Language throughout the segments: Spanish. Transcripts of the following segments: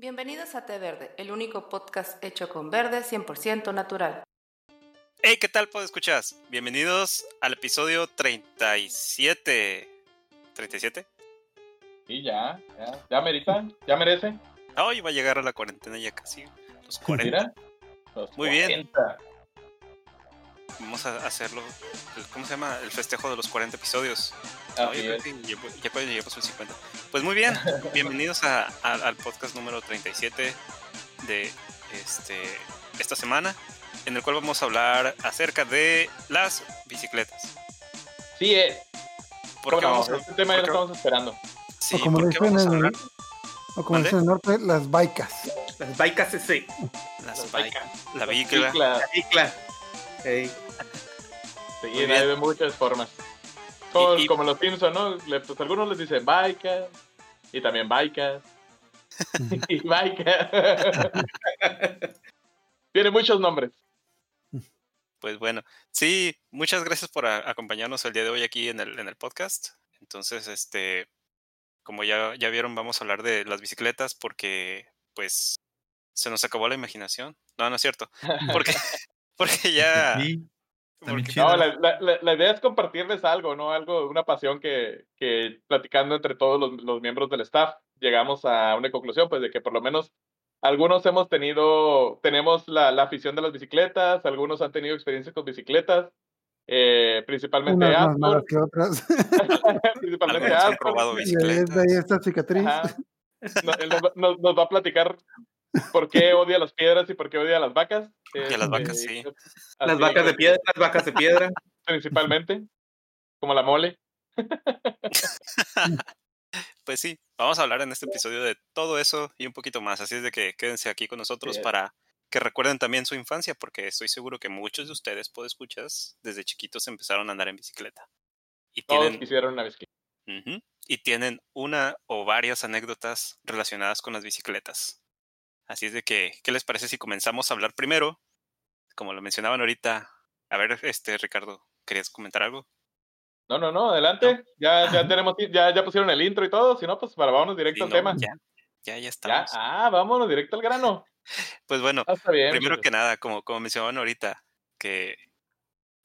Bienvenidos a Té Verde, el único podcast hecho con verde 100% natural. Hey, ¿qué tal, pod escuchas? Bienvenidos al episodio 37. ¿37? Sí, ya, ya, ya merita, ya merece. Hoy va a llegar a la cuarentena ya casi. Los 40. Mira, los Muy bien. 40. Vamos a hacerlo. ¿Cómo se llama? El festejo de los 40 episodios. Así No, yo creo es. que ya, ya llegar el 50. Pues muy bien, bienvenidos a- a- al podcast número 37 de este, esta semana, en el cual vamos a hablar acerca de las bicicletas. Sí es. ¿Por qué ¿Cómo no? vamos a, Este tema ya por lo estamos esperando. sí, o como ¿por dicen en el, o como dicen en el norte, las baicas. Las Baikas CC. Las Las bikes. la bicla. Cicla. Icla. Ey. Sí, Muy hay bien. de muchas formas. Como, Y- y- como los Simpson, ¿no? Le- pues algunos les dicen bikes y también bikes. y bikes. Tiene muchos nombres. Pues bueno, sí, muchas gracias por a- acompañarnos el día de hoy aquí en el, en el podcast. Entonces, este, como ya, ya vieron, vamos a hablar de las bicicletas porque, pues, se nos acabó la imaginación. No, no es cierto. Porque, porque ya... Sí, porque- chido. No, la, la- la- idea es compartirles algo, ¿no? Algo, una pasión que, que platicando entre todos los, los miembros del staff, llegamos a una conclusión, pues, de que por lo menos algunos hemos tenido, tenemos la, la afición de las bicicletas, algunos han tenido experiencias con bicicletas, eh, principalmente Unas más malas Astor, que otras. principalmente Astor. robado y ahí bicicletas. esta cicatriz. Nos, nos- nos va a platicar por qué odia las piedras y por qué odia las vacas. Y a las vacas, Este, sí. Las vacas de piedra, las vacas de piedra. Principalmente, como la mole. Pues sí, vamos a hablar en este episodio de todo eso y un poquito más. Así es de que quédense aquí con nosotros Bien. para que recuerden también su infancia, porque estoy seguro que muchos de ustedes, escuchas desde chiquitos empezaron a andar en bicicleta. Y Todos tienen, quisieron una bicicleta. Y tienen una o varias anécdotas relacionadas con las bicicletas. Así es de que, ¿qué les parece si comenzamos a hablar primero? Como lo mencionaban ahorita. A ver, este, Ricardo, ¿querías comentar algo? No, no, no, adelante. Ya, ya tenemos, ya, ya pusieron el intro y todo. Si no, pues para vámonos directo Sí, al no, tema. Ya, ya, ya Ya, estamos. ah, vámonos directo al grano. Pues bueno, Ah, bien. primero pues. que nada, como, como mencionaban ahorita, que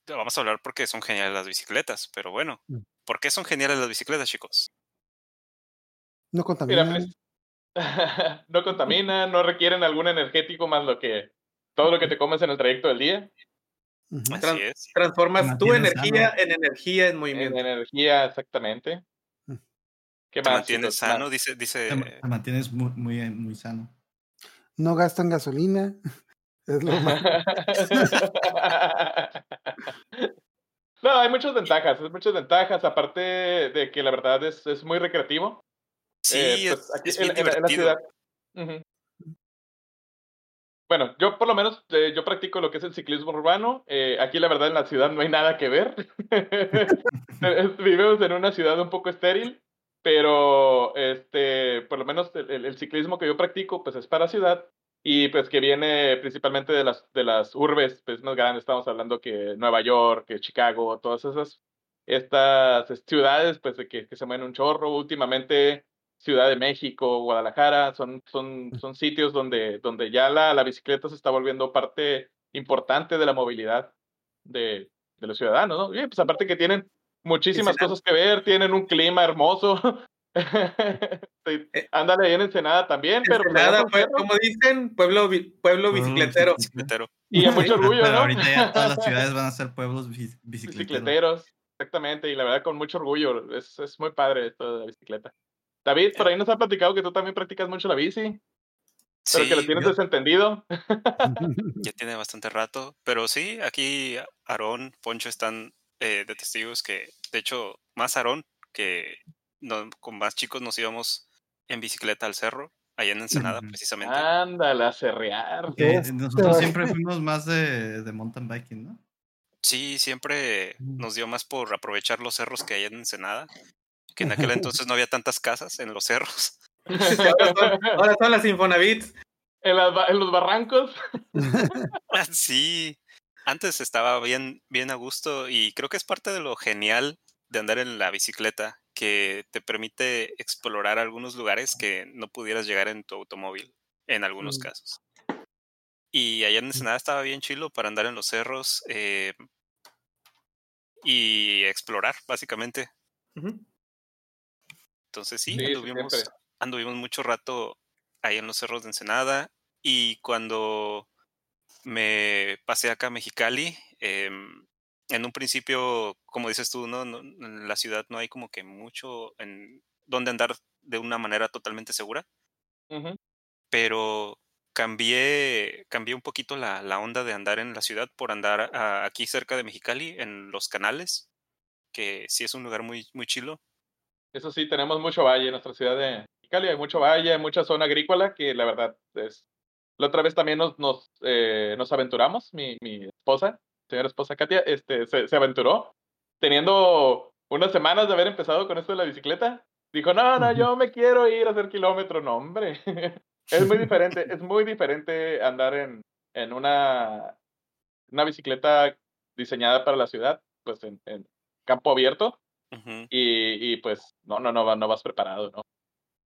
vamos a hablar porque son geniales las bicicletas, pero bueno, Mm. ¿por qué son geniales las bicicletas, chicos? No Mira, contaminan. pues, no contaminan, no requieren algún energético más lo que todo lo que te comes en el trayecto del día. Así es. Transformas tu energía sano. en energía en En movimiento. energía, exactamente. Mm. ¿Qué Te más? mantienes chicos? sano, Más. dice, dice Te, te mantienes muy, muy, muy sano. No gastan gasolina. Es lo más. no, hay muchas ventajas, hay muchas ventajas, aparte de que la verdad es, es muy recreativo. Sí, Eh, es, pues, aquí es en- bien en la- en la divertido. ciudad. Bueno, yo por lo menos eh, yo practico lo que es el ciclismo urbano. eh, aquí la verdad en la ciudad no hay nada que ver. Vivimos en una ciudad un poco estéril, pero este, por lo menos el, ciclismo que yo practico pues es para ciudad y pues que viene principalmente de las, de las urbes pues, más grandes. Estamos hablando que Nueva York, que Chicago, todas esas estas ciudades pues que, que se mueven un chorro. Últimamente Ciudad de México, Guadalajara, son, son, son sitios donde, donde ya la, la bicicleta se está volviendo parte importante de la movilidad de, de los ciudadanos, ¿no? Y pues aparte que tienen muchísimas Ensenada. cosas que ver, tienen un clima hermoso. Sí, Eh, Ándale ahí en Ensenada también, pero pues, Ensenada, pues, como dicen, pueblo, pueblo bicicletero. Bicicletero. y a mucho orgullo, Pero ¿no? ahorita ya todas las ciudades van a ser pueblos bici- bicicleteros. Bicicleteros, exactamente, y la verdad con mucho orgullo, es, es muy padre esto de la bicicleta. David, por ahí nos ha platicado que tú también practicas mucho la bici, pero que lo tienes yo- desentendido. ya tiene bastante rato. Pero sí, aquí Aarón, Poncho están eh, de testigos que, de hecho, más Aarón, que no- con más chicos nos íbamos en bicicleta al cerro, allá en Ensenada, precisamente. Ándale, a cerrear. Este, nosotros siempre fuimos más de, de mountain biking, ¿no? Sí, siempre Mm. nos dio más por aprovechar los cerros que hay en Ensenada, que en aquel entonces no había tantas casas en los cerros. Ahora son, ahora son las Infonavits. en, los barrancos. Sí, antes estaba bien, bien a gusto y creo que es parte de lo genial de andar en la bicicleta, que te permite explorar algunos lugares que no pudieras llegar en tu automóvil. en algunos Mm. casos. Y allá en Ensenada estaba bien chilo para andar en los cerros eh, y explorar, básicamente. Ujú. Entonces sí, anduvimos, siempre. anduvimos mucho rato ahí en los cerros de Ensenada y cuando me pasé acá a Mexicali, em, en un principio, como dices tú, ¿no? No- en la ciudad no hay como que mucho en donde andar de una manera totalmente segura, pero cambié, cambié un poquito la, la onda de andar en la ciudad por andar a- aquí cerca de Mexicali, en los canales, que sí es un lugar muy, muy chilo. Eso sí, tenemos mucho valle en nuestra ciudad de Mexicali, hay mucho valle, hay mucha zona agrícola que la verdad es... La otra vez también nos, nos, eh, nos aventuramos, mi, mi esposa, señora esposa Katia, este, se, se aventuró, teniendo unas semanas de haber empezado con esto de la bicicleta. Dijo, no, no, yo me quiero ir a hacer kilómetros. No, hombre. es muy diferente, es muy diferente andar en, en una, una bicicleta diseñada para la ciudad, pues en, en campo abierto, Y, y pues no, no, no, no vas preparado, ¿no?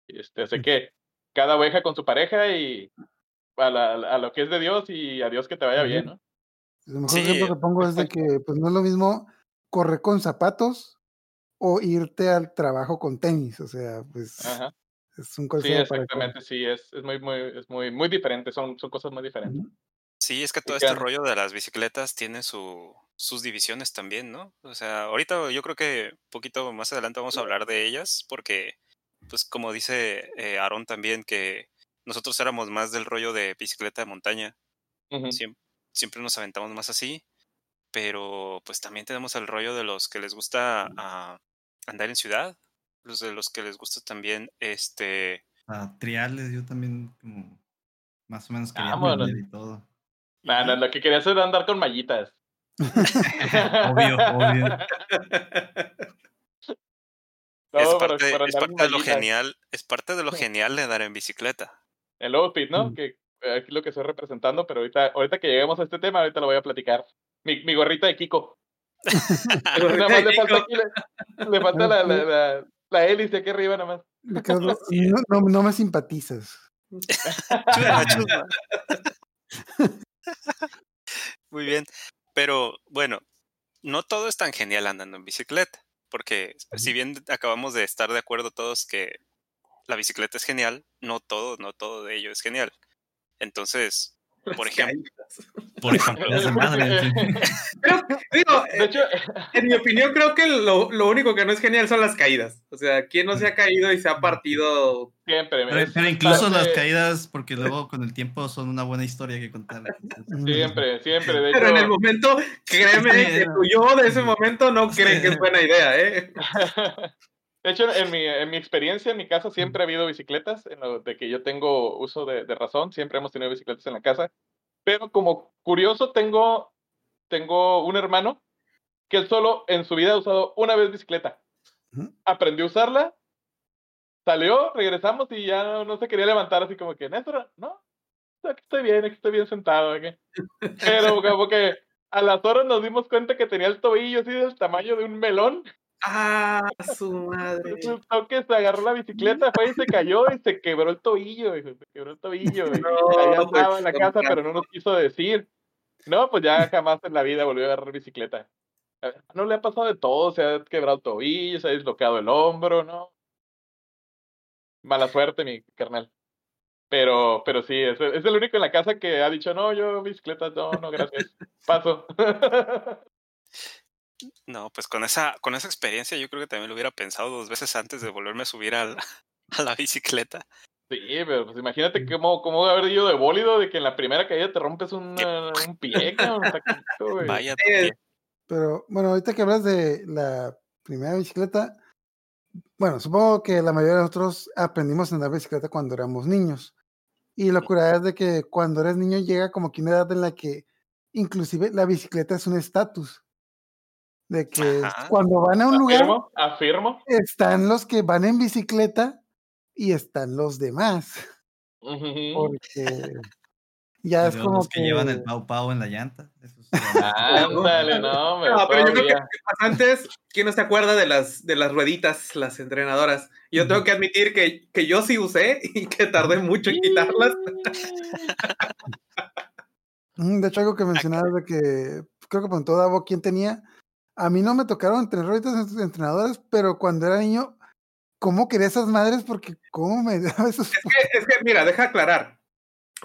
Este, sé que cada oveja con su pareja y a, la- a lo que es de Dios y a Dios que te vaya bien, ¿no? El mejor Sí. ejemplo que pongo es de que pues no es lo mismo correr con zapatos o irte al trabajo con tenis. O sea, pues Ajá. es un Sí, consejo para exactamente, sí, es, es muy, muy, es muy, muy diferente, son, son cosas muy diferentes. Sí, es que todo este rollo de las bicicletas tiene su, sus divisiones también, ¿no? O sea, ahorita yo creo que un poquito más adelante vamos a hablar de ellas porque, pues como dice eh, Aaron también, que nosotros éramos más del rollo de bicicleta de montaña, siempre, nos aventamos más así, pero pues también tenemos el rollo de los que les gusta ah, andar en ciudad, los de los que les gusta también, este, A triales, yo también como más o menos quería Vámonos. aprender y todo. Nah, nah, lo que quería hacer era andar con mallitas. Obvio, obvio. es para- parte, para es de lo genial, es parte de lo genial de andar en bicicleta. El outfit, ¿no? Mm. Que eh, aquí lo que estoy representando, pero ahorita, ahorita que lleguemos a este tema, ahorita lo voy a platicar. Mi, mi gorrita de Kiko. Nada más le falta aquí, le, le falta la, la, la, la hélice aquí arriba nada más. Ricardo, no, no, no me simpatizas. Chusma, chusma. Muy bien. Pero bueno, no todo es tan genial andando en bicicleta, porque si bien acabamos de estar de acuerdo todos que la bicicleta es genial, no todo, no todo de ello es genial. Entonces, por ejemplo. Por ejemplo, las de digo, hecho, en mi opinión, creo que lo, lo único que no es genial son las caídas. O sea, ¿quién no se ha caído y se ha partido? siempre. Pero, incluso las caídas, porque luego con el tiempo son una buena historia que contar. Siempre, siempre. De Pero en el hecho, momento, créeme que tu yo de ese momento no cree que es buena idea, ¿eh? de hecho en, mi, en mi experiencia, en mi casa, siempre ha habido bicicletas. En lo de que yo tengo uso de, de razón, siempre hemos tenido bicicletas en la casa. Pero como curioso, tengo, tengo un hermano que solo en su vida ha usado una vez bicicleta. Aprendió a usarla, salió, regresamos y ya no, no se quería levantar así como que, Néstor, no, aquí estoy bien, aquí estoy bien sentado. aquí". Pero como que a las horas nos dimos cuenta que tenía el tobillo así del tamaño de un melón. Ah, su madre. Resultó que se agarró la bicicleta, fue y se cayó y se quebró el tobillo. hijo, Se quebró el tobillo. No, ahí andaba en la pues, casa, no. pero no nos quiso decir. No, pues ya jamás en la vida volvió a agarrar bicicleta. No le ha pasado de todo, se ha quebrado el tobillo, se ha dislocado el hombro, ¿no? Mala suerte, mi carnal. Pero, pero sí, es, es el único en la casa que ha dicho, no, yo bicicleta, no, no, gracias. Paso. no, pues con esa, con esa experiencia yo creo que también lo hubiera pensado dos veces antes de volverme a subir al- a la bicicleta. Sí, pero pues imagínate cómo, cómo haber ido de bólido de que en la primera caída te rompes una- un pie, cabrón. Vaya, Eh. Pero bueno, ahorita que hablas de la primera bicicleta, bueno, supongo que la mayoría de nosotros aprendimos a andar bicicleta cuando éramos niños. Y la curada es de que cuando eres niño llega como que una edad en la que inclusive la bicicleta es un estatus. De que Ajá. cuando van a un lugar Afirmo, afirmo. están los que van en bicicleta y están los demás. Ujú. Porque ya es como los que, llevan el que- pau pau en la llanta. Ándale, no, me No, pero yo creo que antes, ¿quién no se acuerda de las, de las rueditas, las entrenadoras? Yo tengo que admitir que, que yo sí usé y que tardé mucho en quitarlas. Mm, De hecho, algo que mencionabas de que creo que preguntó Davo quién tenía. A mí no me tocaron tener ahorita entrenadores, pero cuando era niño, ¿cómo quería esas madres? Porque cómo me daba esos. Es que, es que, mira, deja aclarar.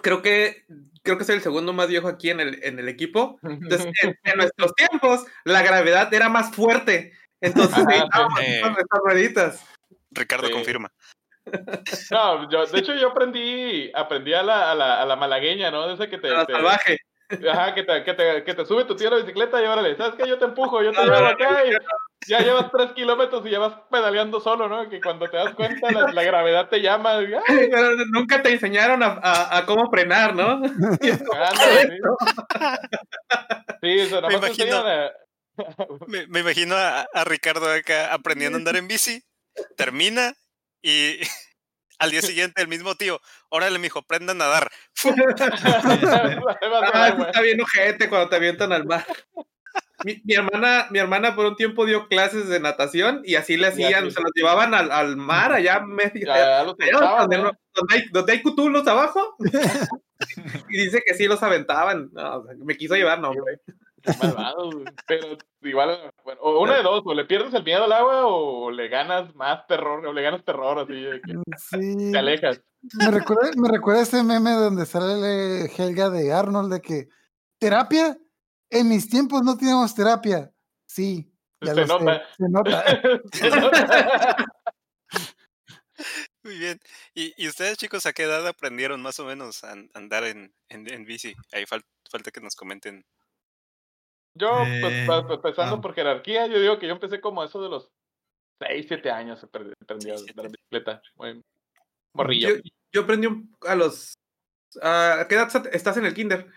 Creo que, creo que soy el segundo más viejo aquí en el, en el equipo. Entonces, en, en nuestros tiempos, la gravedad era más fuerte. Entonces, sí. estas estas rueditas. Ricardo Sí. confirma. No, yo, de hecho yo aprendí, aprendí a la, a la, a la malagueña, ¿no? De esa que te, A la te- salvaje. Ajá, que te, que te, que te sube tu tío a la bicicleta y órale, ¿sabes qué? Yo te empujo, yo te llevo acá y ya llevas tres kilómetros y ya vas pedaleando solo, ¿no? Que cuando te das cuenta la, la gravedad te llama. y, ¡ay! Pero nunca te enseñaron a, a- a cómo frenar, ¿no? Ándale, sí. Sí, o sea, Me imagino- enseñan a- Me, me imagino a, a Ricardo acá aprendiendo a andar en bici, termina y al día siguiente el mismo tío, órale mijo, aprenda a nadar. Ah, está bien ojete cuando te avientan al mar. Mi, mi hermana, mi hermana por un tiempo dio clases de natación y así le hacían, se los llevaban al, al mar allá medio. Ya, ya los allá donde, donde hay, donde hay cutulos abajo. y dice que sí los aventaban. No, o sea, me quiso llevar, no, Malvado, güey. Pero igual, bueno, o una de dos, o le pierdes el miedo al agua o le ganas más terror, o le ganas terror así de que Sí. te alejas. Me recuerda, me recuerda ese meme donde sale Helga de Arnold de que terapia. En mis tiempos no teníamos terapia. Sí, ya Se lo sé, nota. se nota. Muy bien. ¿Y, y ustedes chicos a qué edad aprendieron más o menos a an- andar en, en, en bici? Ahí fal- falta que nos comenten. Yo, pues, Eh, pa- empezando ah. por jerarquía, yo digo que yo empecé como eso de los 6, 7 años, aprendí a Seis, andar bicicleta. Muy morrillo. Yo, yo aprendí un- a los. ¿A qué edad estás en el kinder?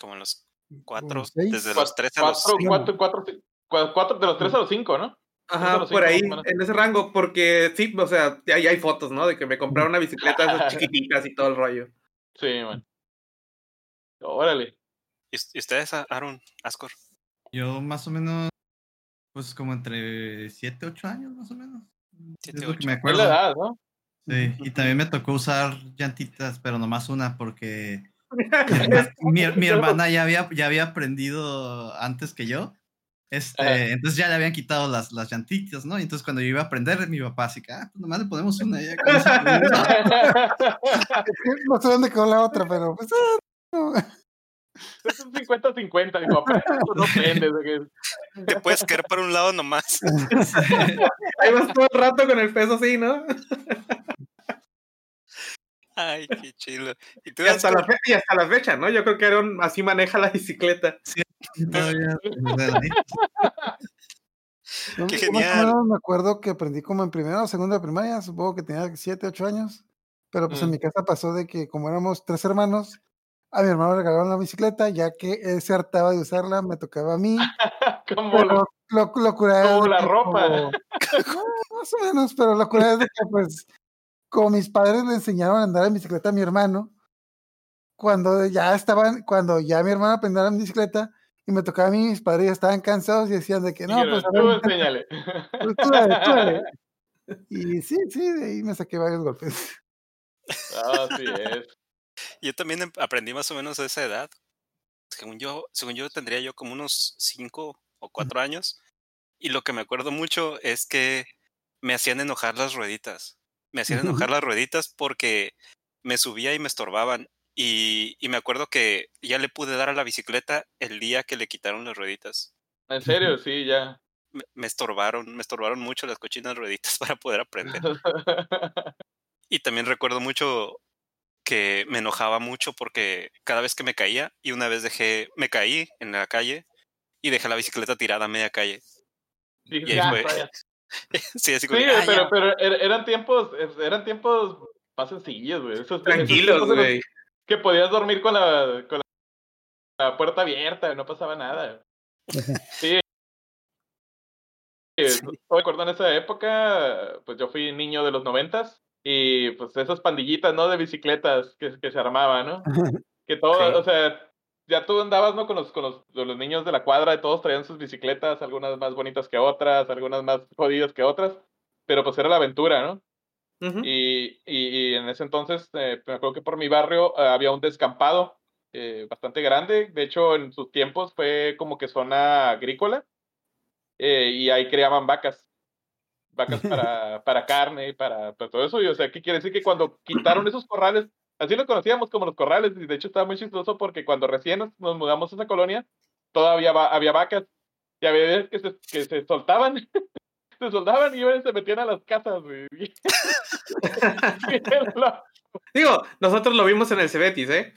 Como en los cuatro, seis, desde Cuatro- los tres a los cuatro, cinco. cuatro, cuatro, sí, cua- cuatro, de los 3 a los 5, ¿no? Ajá, por ahí, en ese rango, porque sí, o sea, ahí hay fotos, ¿no? De que me compraron una bicicleta esas chiquititas y todo el rollo. Sí, man. Órale. ¿Y us- y ustedes, Aaron, Ascor? Yo más o menos, pues como entre 7, 8 años más o menos. Siete, es lo que ocho. me Es acuerdo. la edad, ¿no? Sí, y también me tocó usar llantitas, pero nomás una porque mi, mi hermana ya había, ya había aprendido antes que yo. Este, Ajá. entonces ya le habían quitado las, las llantitas, ¿no? Y entonces cuando yo iba a aprender, mi papá así que, ah, pues nomás le ponemos una. ya con eso aprendimos". Es no sé dónde quedó la otra, pero pues, ah, no. Es un 50-50, dijo, aprendes o no aprendes. de que- Te puedes caer por un lado nomás. Ahí vas todo el rato con el peso así, ¿no? Ay, qué chido. ¿Y tú, Y hasta, la Ascor? fe- y hasta la fecha, ¿no? Yo creo que Aaron así maneja la bicicleta. Todavía, ahí. Yo- Qué genial. me acuerdo que aprendí como en primero o segundo de primaria, supongo que tenía 7, 8 años. Pero pues en Mm. mi casa pasó de que como éramos tres hermanos, a mi hermano le regalaron la bicicleta, ya que él se hartaba de usarla, me tocaba a mí. Como la- lo, lo como la que ropa. como- más o menos, pero lo curada es de que pues como mis padres le enseñaron a andar en bicicleta a mi hermano, cuando ya estaban, cuando ya mi hermano aprendió a andar en bicicleta y me tocaba a mí, mis padres ya estaban cansados y decían de que no, Dijeron, pues tú enséñale. pues, tú dale, tú dale". Y sí, sí, de ahí me saqué varios golpes. Así es. Yo también em- aprendí más o menos a esa edad. Según yo, según yo tendría yo como unos cinco o cuatro años. Y lo que me acuerdo mucho es que me hacían enojar las rueditas. Me hacían enojar las rueditas porque me subía y me estorbaban. Y, y me acuerdo que ya le pude dar a la bicicleta el día que le quitaron las rueditas. En serio, sí, ya. Me, me estorbaron, me estorbaron mucho las cochinas rueditas para poder aprender. Y también recuerdo mucho que me enojaba mucho porque cada vez que me caía, y una vez dejé, me caí en la calle y dejé la bicicleta tirada a media calle. Sí, Y ahí ya, fue. todavía. Sí, así como, Sí, que, "Ah, pero, ya". pero er- eran tiempos, er- eran tiempos más sencillos, güey. Esos- Tranquilos, güey. Que podías dormir con la, con la, puerta abierta, no pasaba nada. Sí. Sí. Recuerdo en esa época, pues yo fui niño de los noventas y pues esas pandillitas, ¿no? De bicicletas que, que se armaban, ¿no? Que todo, Sí. o sea, ya tú andabas, ¿no? Con los, con los, los niños de la cuadra, y todos traían sus bicicletas, algunas más bonitas que otras, algunas más jodidas que otras, pero pues era la aventura, ¿no? Ujú. Y, y, y en ese entonces, eh, me acuerdo que por mi barrio eh, había un descampado eh, bastante grande. De hecho, en sus tiempos fue como que zona agrícola. eh, y ahí criaban vacas. Vacas para, para carne y para, para todo eso. Y o sea, ¿qué quiere decir? Que cuando quitaron esos corrales, así lo conocíamos como los corrales. Y de hecho estaba muy chistoso porque cuando recién nos, nos mudamos a esa colonia, todavía va- había vacas. Y había veces que se, que se soltaban. se soltaban y se metían a las casas. Digo, nosotros lo vimos en el Cebetis, ¿eh?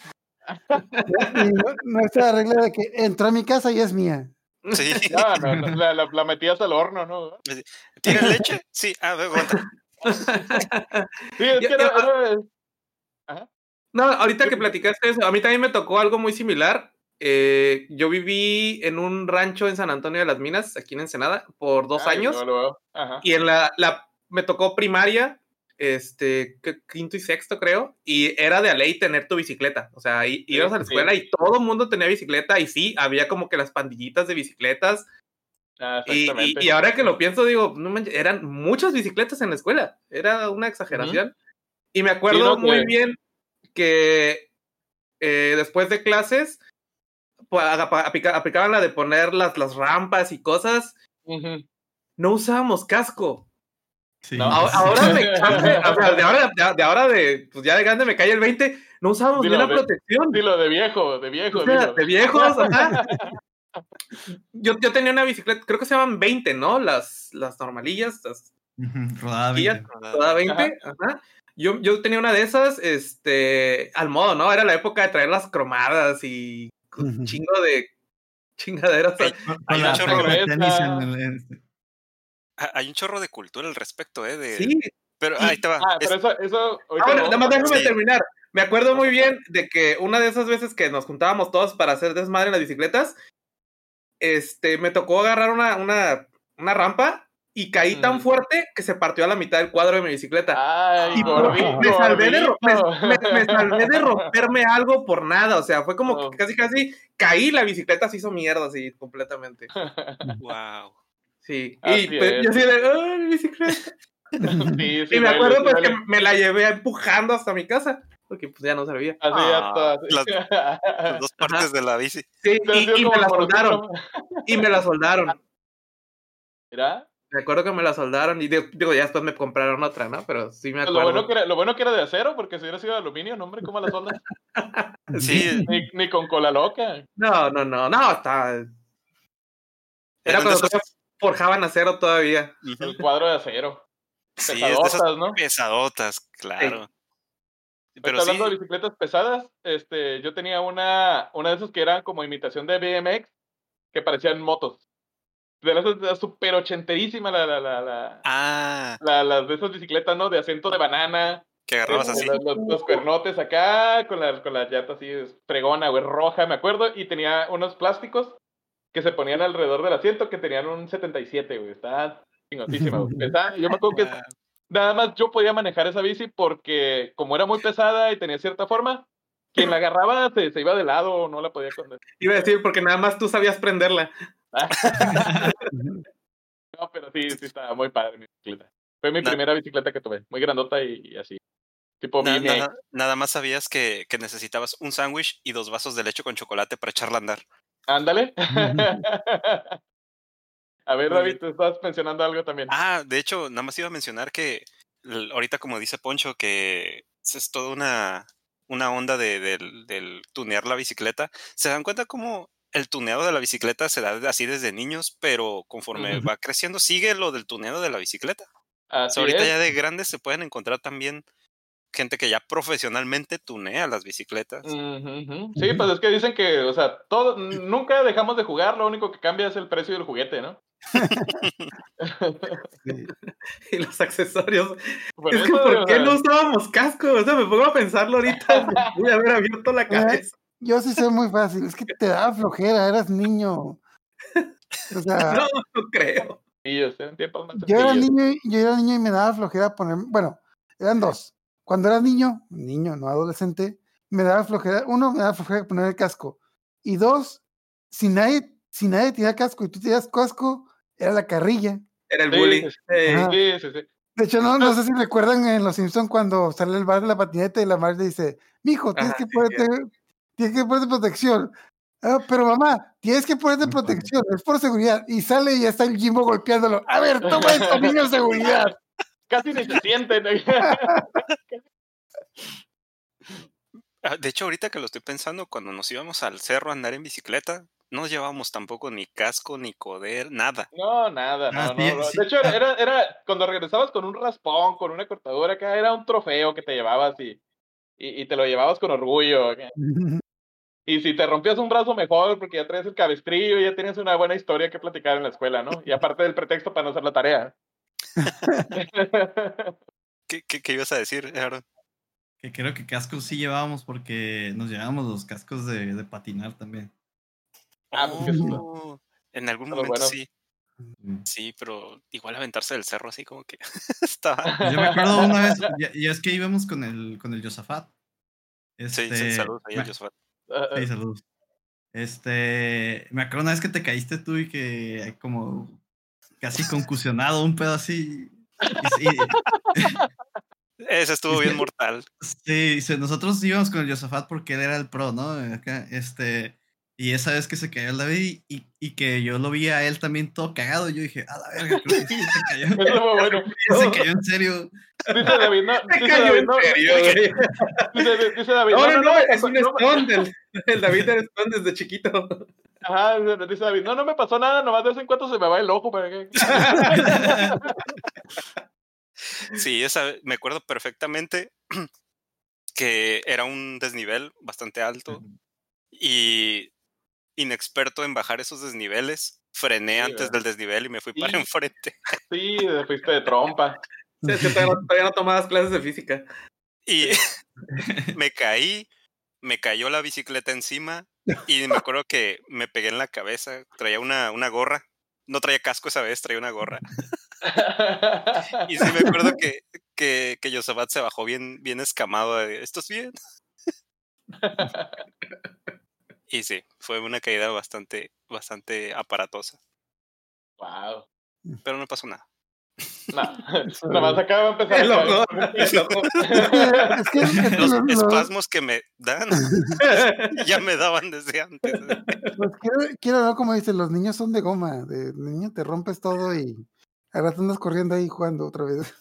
Nuestra regla de que entró a mi casa y es mía. Sí. No, no, no, la, la- la metías al horno, ¿no? ¿Tienen leche? Sí. Ah, aguanta. Sí, es Ya- que era, ya- era- No, ahorita que platicaste eso, a mí también me tocó algo muy similar. Eh, yo viví en un rancho en San Antonio de las Minas, aquí en Ensenada, por dos Ay, años. Ajá. Y en la, la me tocó primaria, este, qu- quinto y sexto, creo, y era de a ley tener tu bicicleta. O sea, Sí, ibas a la sí. escuela y todo el mundo tenía bicicleta, y sí, había como que las pandillitas de bicicletas. Ah, Y, y- ahora que lo pienso, digo, no manches, eran muchas bicicletas en la escuela. Era una exageración. Y me acuerdo no, muy que- bien que eh, después de clases pues, aplica- aplicaban la de poner las, las rampas y cosas. No usábamos casco. Sí. No. Ahora, ahora me cae- o sea, de ahora, de, de ahora de, pues ya de grande me cae el 20, no usábamos Dilo, ni una de- protección. Dilo de viejo, de viejo. O sea, dilo. de viejos, ajá. Yo, yo tenía una bicicleta, creo que se llaman 20, ¿no? Las, las normalillas, las Rodada Y ya- 20. toda 20. Ajá. Yo, yo tenía una de esas, este, al modo, ¿no? Era la época de traer las cromadas y un chingo de chingaderas. Hay- la Hay un chorro de cultura al respecto, ¿eh? De... Sí, Pero ahí te va. Ah, Es- pero eso, eso Ah, bueno, nada más déjame Sí. terminar. Me acuerdo muy bien de que una de esas veces que nos juntábamos todos para hacer desmadre en las bicicletas, este, me tocó agarrar una, una, una rampa y caí tan Ujú. fuerte que se partió a la mitad del cuadro de mi bicicleta. Ay, Y gordito, me, salvé de, me- me salvé de romperme algo por nada. O sea, fue como Oh. que casi, casi caí, la bicicleta se hizo mierda así completamente. Wow. Sí. Así y pues, es. yo así de, ¡ay, mi bicicleta! Sí, sí, y me acuerdo sí pues que me la llevé empujando hasta mi casa, porque pues ya no servía. Así Ah, hasta. Las dos partes de la bici. Sí, y, me la soldaron, y me la soldaron. Mira, Me acuerdo que me la soldaron y digo, digo, ya después me compraron otra, ¿no? Pero sí me lo acuerdo. bueno, que era, lo bueno que era de acero, porque si hubiera sido de aluminio, no, hombre, ¿cómo la soldas? Sí, Ni, ni con cola loca. No, no, no, no, está... Era eran de cuando todavía forjaban acero todavía. El cuadro de acero. Sí, es de esas Pesadotas, ¿no? pesadotas, claro. Pero sí, hablando de bicicletas pesadas, este, yo tenía una, una de esas que eran como imitación de BMX, que parecían motos. De las de súper ochenterísima la, la, la, la, ah, la- las de esas bicicletas, ¿no? De asiento de banana, que agarrabas este, así. Los, los- los cuernotes acá, con la, con la llanta así fregona, güey, roja, me acuerdo, y tenía unos plásticos que se ponían alrededor del asiento que tenían un 77, güey, está chingotísima, güey. Yo me acuerdo que Ah, nada más yo podía manejar esa bici porque como era muy pesada y tenía cierta forma, quien la agarraba se, se iba de lado o no la podía con... Iba a decir, porque nada más tú sabías prenderla. No, pero sí, sí estaba muy padre mi bicicleta. Fue mi primera bicicleta que tuve, muy grandota y, y así. Tipo nada, nada más sabías que, que necesitabas un sándwich y dos vasos de leche con chocolate para echarla a andar. Ándale. A ver, David, tú estabas mencionando algo también. Ah, de hecho, nada más iba a mencionar que ahorita, como dice Poncho, que es toda una, una onda de, del, del tunear la bicicleta. ¿Se dan cuenta cómo el tuneado de la bicicleta se da así desde niños, pero conforme va creciendo, sigue lo del tuneado de la bicicleta? O Así sea, ahorita es. ya de grandes se pueden encontrar también gente que ya profesionalmente tunea las bicicletas. Sí, pues es que dicen que, o sea, todo, nunca dejamos de jugar, lo único que cambia es el precio del juguete, ¿no? Sí. Y los accesorios. Por es que, ¿por qué no usábamos casco? O sea, me pongo a pensarlo ahorita. Voy a haber abierto la cabeza. Yo sí sé muy fácil, es que te daba flojera, eras niño. O sea, No, no creo. yo era niño, y- yo era niño y me daba flojera poner, bueno, eran dos. Cuando era niño, niño, no adolescente, me daba flojera, uno me daba flojera poner el casco. Y dos, si nadie, si nadie tenía casco y tú tenías casco, era la carrilla. Era el Sí, bullying. sí. Sí, sí, sí. De hecho, no, no sé si recuerdan en Los Simpsons cuando sale el bar de la patineta y la madre dice, mijo, tienes Ajá, que sí, ponerte, tienes que ponerte protección. "Ah, pero mamá, tienes que ponerte protección, es por seguridad. Y sale y ya está el Jimbo golpeándolo. A ver, toma esto, niño, seguridad. Casi ni se sienten. Ah, De hecho, ahorita que lo estoy pensando, cuando nos íbamos al cerro a andar en bicicleta, no llevábamos tampoco ni casco, ni coder, nada. No, nada, no, no, no. sí. De hecho, era, Ah. era, era- cuando regresabas con un raspón, con una cortadura acá, era un trofeo que te llevabas y, y, y te lo llevabas con orgullo. Y si te rompías un brazo mejor porque ya traes el cabestrillo y ya tienes una buena historia que platicar en la escuela, ¿no? Y aparte del pretexto para no hacer la tarea. ¿Qué, qué, qué ibas a decir, Aaron? Que creo que cascos sí llevábamos porque nos llevábamos los cascos de, de patinar también. Ah, pues. Oh, en algún Pero momento bueno. sí, sí, pero igual aventarse del cerro así como que estaba... Pues Yo me acuerdo una vez, ya, ya es que íbamos con el, con el Yosafat. Sí, sí, Este, saludos ahí me- Josafat. Sí, saludos. Este, me acuerdo una vez que te caíste tú y que hay como casi concusionado, un pedo así. Y, y- Ese estuvo Es bien mortal. sí, nosotros íbamos con el Yosafat porque él era el pro, ¿no? Acá, este, y esa vez que se cayó el David y, y que yo lo vi a él también todo cagado, yo dije, a la verga, creo que sí se cayó. Eso fue bueno. se cayó en serio. Dice David, no, dice David, no, serio, güey. dice, dice David, No, no, es un no stone del, el David era stone desde chiquito. Ajá, dice David, no, no me pasó nada, nomás de vez en cuando se me va el ojo. ¿para qué? Sí, esa, me acuerdo perfectamente que era un desnivel bastante alto y inexperto en bajar esos desniveles. Frené Sí, antes ¿verdad? del desnivel y me fui para enfrente. Sí, te fuiste de trompa. Sí, es que todavía no, todavía no tomabas clases de física. Y me caí, me cayó la bicicleta encima y me acuerdo que me pegué en la cabeza. Traía una, una gorra. No traía casco esa vez, traía una gorra. Y sí me acuerdo que, que, que Yosabat se bajó bien, bien escamado. de, ¿Estás bien? Y sí, fue una caída bastante, bastante aparatosa. wow. Pero no pasó nada. No, nomás acá va a empezar. El el es que, es que Los lo- lo- espasmos que me dan ya me daban desde antes. pues quiero, quiero ver como dice, los niños son de goma. De niño te rompes todo y ahora te andas corriendo ahí jugando otra vez.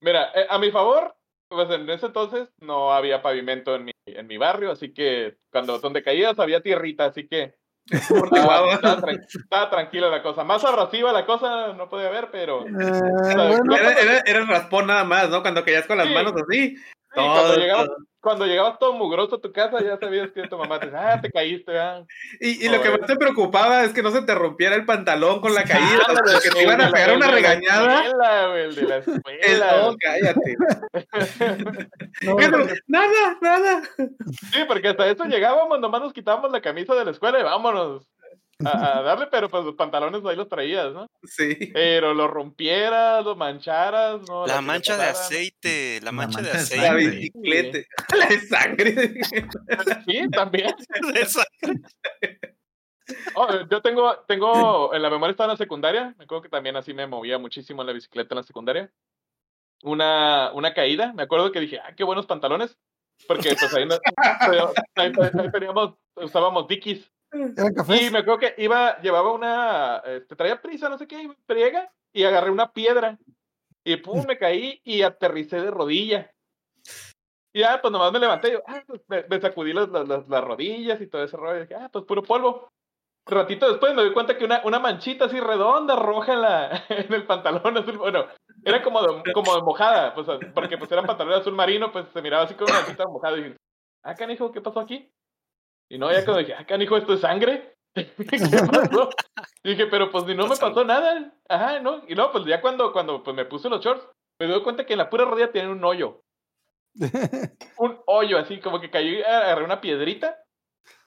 Mira, eh, a mi favor, pues en ese entonces no había pavimento en mi, en mi barrio, así que cuando donde caías había tierrita, así que estaba, tranquila la cosa. Más abrasiva la cosa no podía haber, pero Ah, bueno, Era, era, era el raspón nada más, ¿no? Cuando caías con las Sí. manos así. Cuando, llegabas, todo. cuando llegabas todo mugroso a tu casa ya sabías que tu mamá te decía, ah, te caíste, ah. Y, y lo que más te preocupaba es que no se te rompiera el pantalón con la caída, Ándale, porque te el iban de a pegar el una de la regañada. escuela, güey, el de la El, escuela. no, cállate. no, nada, nada. Sí, porque hasta eso llegábamos, nomás nos quitábamos la camisa de la escuela y vámonos a, a darle, pero pues los pantalones ahí los traías, ¿no? Sí. Pero lo rompieras, lo mancharas, ¿no? La mancha de aceite, la La mancha de mancha de aceite. La sangre. bicicleta. La de sangre. Sí, también. de esa- Oh, yo tengo, tengo, en la memoria estaba en la secundaria, me acuerdo que también así me movía muchísimo en la bicicleta en la secundaria. Una, una caída, me acuerdo que dije, ah, qué buenos pantalones, porque pues ahí, no- ahí- ahí- ahí teníamos, usábamos Dickies. Eran Y me acuerdo que iba, llevaba una, este, traía prisa, no sé qué, friega, y agarré una piedra, y pum, me caí y aterricé de rodilla. Y ya, pues nomás me levanté, y yo, ah, pues, me, me sacudí las, las, las- las rodillas y todo ese rollo, y dije, ah, pues puro polvo. Ratito después me doy cuenta que una, una manchita así redonda, roja en, la, en el pantalón azul, bueno, era como de, como de mojada, pues, porque pues era pantalón azul marino, pues se miraba así como una manchita mojada, y dije, ah, canijo, ¿qué pasó aquí? Y no, ya cuando dije, ah, canijo, ¿esto es sangre? ¿Qué pasó? Y dije, pero pues ni no me pasó nada. Ajá, ¿no? Y luego, pues ya cuando, cuando pues, me puse los shorts, me doy cuenta que en la pura rodilla tiene un hoyo. Un hoyo, así como que caí, agarré una piedrita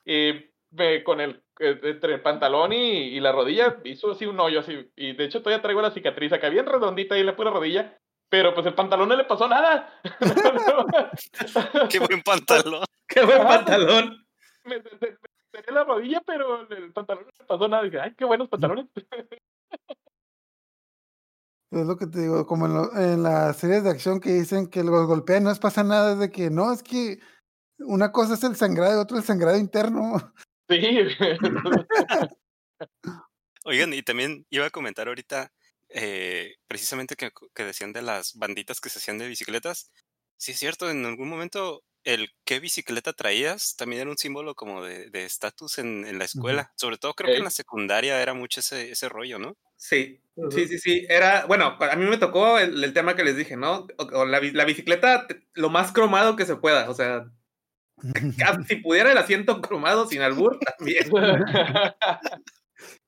y me- con el, eh, entre el pantalón y, y la rodilla hizo así un hoyo así. Y de hecho todavía traigo la cicatriz acá bien redondita ahí en la pura rodilla. Pero pues el pantalón no le pasó nada. Qué buen pantalón. Qué buen pantalón. me, me- la rodilla, pero el pantalón no me pasó nada. Dije, ay, qué buenos pantalones. Es lo que te digo, como en, lo- en las series de acción que dicen que los golpean, no les pasa nada, es de que no, es que una cosa es el sangrado y otra el sangrado interno. Sí, Oigan, y también iba a comentar ahorita, eh, precisamente que, que decían de las banditas que se hacían de bicicletas. Sí, es cierto, en algún momento el qué bicicleta traías también era un símbolo como de de estatus en, en la escuela. Sobre todo creo que en la secundaria era mucho ese, ese rollo, ¿no? Sí, sí, sí, sí. Era, bueno, a mí me tocó el, el tema que les dije, ¿no? O- o la, bi- la bicicleta, lo más cromado que se pueda. O sea, casi si pudiera el asiento cromado sin albur, también.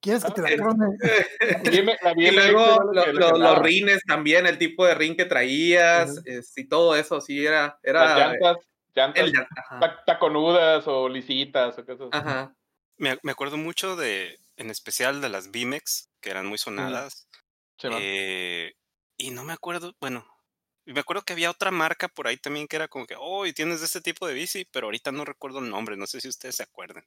¿Quieres que te la crome? Bien- la Y luego lo los rines también, el tipo de rin que traías, es- y todo eso, sí, era, Las era llantas, llantas el- taconudas o lisitas o cosas así. ajá. Me, me acuerdo mucho de, en especial de las Bimex, que eran muy sonadas. Sí, eh, y no me acuerdo, bueno, me acuerdo que había otra marca por ahí también que era como que, oh, y tienes de este tipo de bici, pero ahorita no recuerdo el nombre, no sé si ustedes se acuerdan.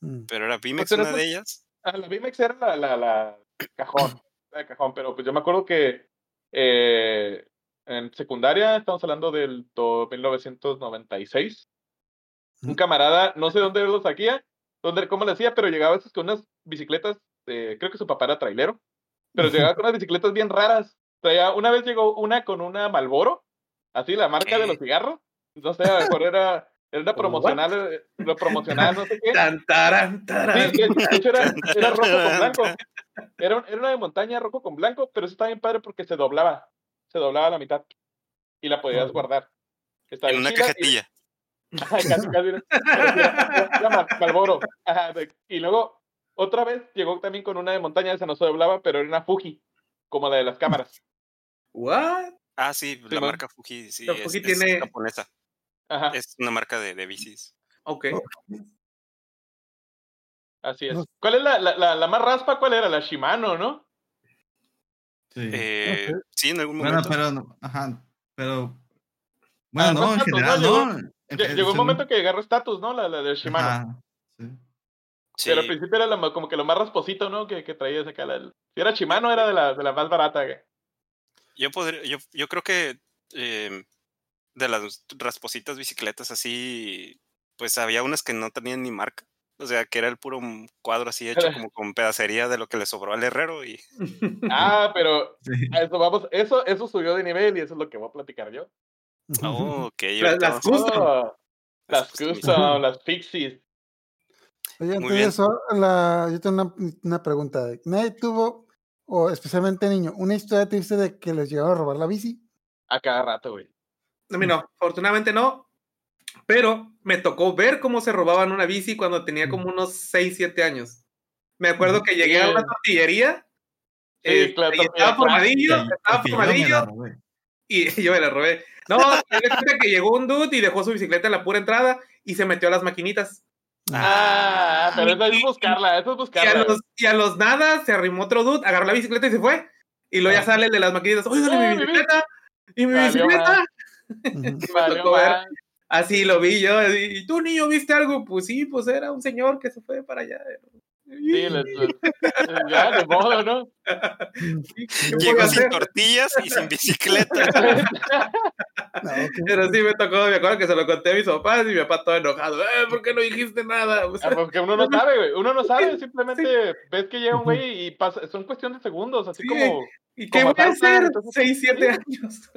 Mm. Pero era Bimex pero una de ellas. Ah, la BMX era la, la, la cajón, la cajón, pero pues yo me acuerdo que eh, en secundaria, estamos hablando del do- 1996, un camarada, no sé dónde lo saquía, dónde, cómo le hacía, pero llegaba a veces con unas bicicletas, eh, creo que su papá era trailero, pero llegaba con unas bicicletas bien raras. Traía, una vez llegó una con una Malboro, así la marca de los cigarros, no sé, a lo mejor era, era una promocional, eh, lo promocional, no sé qué. Tan, taran, taran. Sí, de hecho era, era rojo con blanco. Era, era una de montaña rojo con blanco, pero eso está bien padre porque se doblaba. Se doblaba a la mitad. Y la podías guardar. Estaba En una y- cajetilla. Ajá, casi, casi era- Malboro. Y luego, otra vez llegó también con una de montaña, esa no se doblaba, pero era una Fuji, como la de las cámaras. What? Ah, sí, la man. marca Fuji, sí, La es, Fuji es tiene- japonesa. Ajá, Es una marca de, de bicis. Ok. Así es. ¿Cuál es la, la, la, la más raspa? ¿Cuál era? La Shimano, ¿no? Sí. Eh, Sí, en algún bueno, momento. pero, no- ajá, pero. Bueno, Ah, no en general, Llegó- ¿no? Llegó un momento que agarró estatus, ¿no? La, la de Shimano. Ajá, sí. Sí, Pero al principio era la como que lo más rasposito, ¿no? Que, que traías acá. La, si era Shimano, era de la, de la más barata. yo, podría, yo, yo creo que eh, de las raspositas bicicletas así, pues había unas que no tenían ni marca. O sea, que era el puro m- cuadro así hecho como con pedacería de lo que le sobró al herrero y Ah, pero Sí. a eso vamos. Eso, eso subió de nivel y eso es lo que voy a platicar yo. Oh, ok. Las- las a- custom. Oh, las custom. las fixies. Oye, antes Muy de bien. eso, la, yo tengo una, una pregunta. Nadie tuvo, o especialmente niño, una historia triste de que les llegaron a robar la bici. A cada rato, güey. A mí no, afortunadamente no. Pero me tocó ver cómo se robaban una bici cuando tenía como unos 6, 7 años. Me acuerdo que llegué a una tortillería. Sí, eh, claro, y estaba formadillo, estaba formadillo y yo me la robé. No, cuenta que llegó un dude y dejó su bicicleta en la pura entrada y se metió a las maquinitas. Ah, pero eso es buscarla, eso es Y a buscarla. los, y a los nada se arrimó otro dude, agarró la bicicleta y se fue. Y luego ya Ah. sale el de las maquinitas. Oigan, Ah, mi mi bici. bicicleta. Y mi Valió bicicleta. Ujú. me Valió tocó ver. Así lo vi yo. ¿Y tú, niño, viste algo? Pues sí, pues era un señor que se fue para allá. Sí, les- les- ya, de modo, ¿no? ¿Qué Llegó sin tortillas y sin bicicleta. No. Pero sí me tocó, me acuerdo que se lo conté a mis papás y mi papá todo enojado. Eh, ¿Por qué no dijiste nada? O sea, Ah, Porque uno no sabe, güey. Uno no sabe, simplemente ves que llega un güey y pasa, son cuestión de segundos, así Sí. como. ¿Y qué voy a hacer? entonces- 6, 7 Sí. años.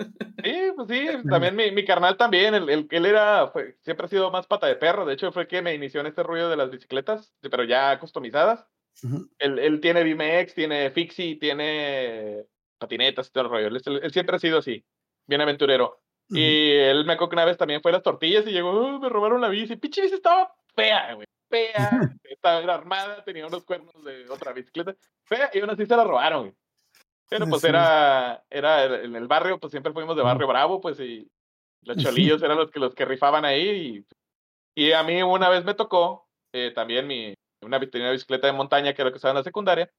Sí, pues sí, también mi, mi carnal también, el, el- él era, fue, siempre ha sido más pata de perro, de hecho fue que me inició en este rollo de las bicicletas, pero ya customizadas. Ujú. Él, él tiene BMX, tiene Fixie, tiene patinetas y todo el rollo, él, él siempre ha sido así, bien aventurero. Ujú. Y él me acuerdo que una vez también fue a las tortillas y llegó, "Oh, me robaron la bici, pinche bici estaba fea, güey, fea, estaba armada, tenía unos cuernos de otra bicicleta, fea, y aún así se la robaron, güey. Pero pues era, era en el barrio, pues siempre fuimos de barrio bravo, pues y los cholillos eran los que los que rifaban ahí. Y, y a mí una vez me tocó eh, también mi, una, una bicicleta de montaña que era lo que estaba en la secundaria.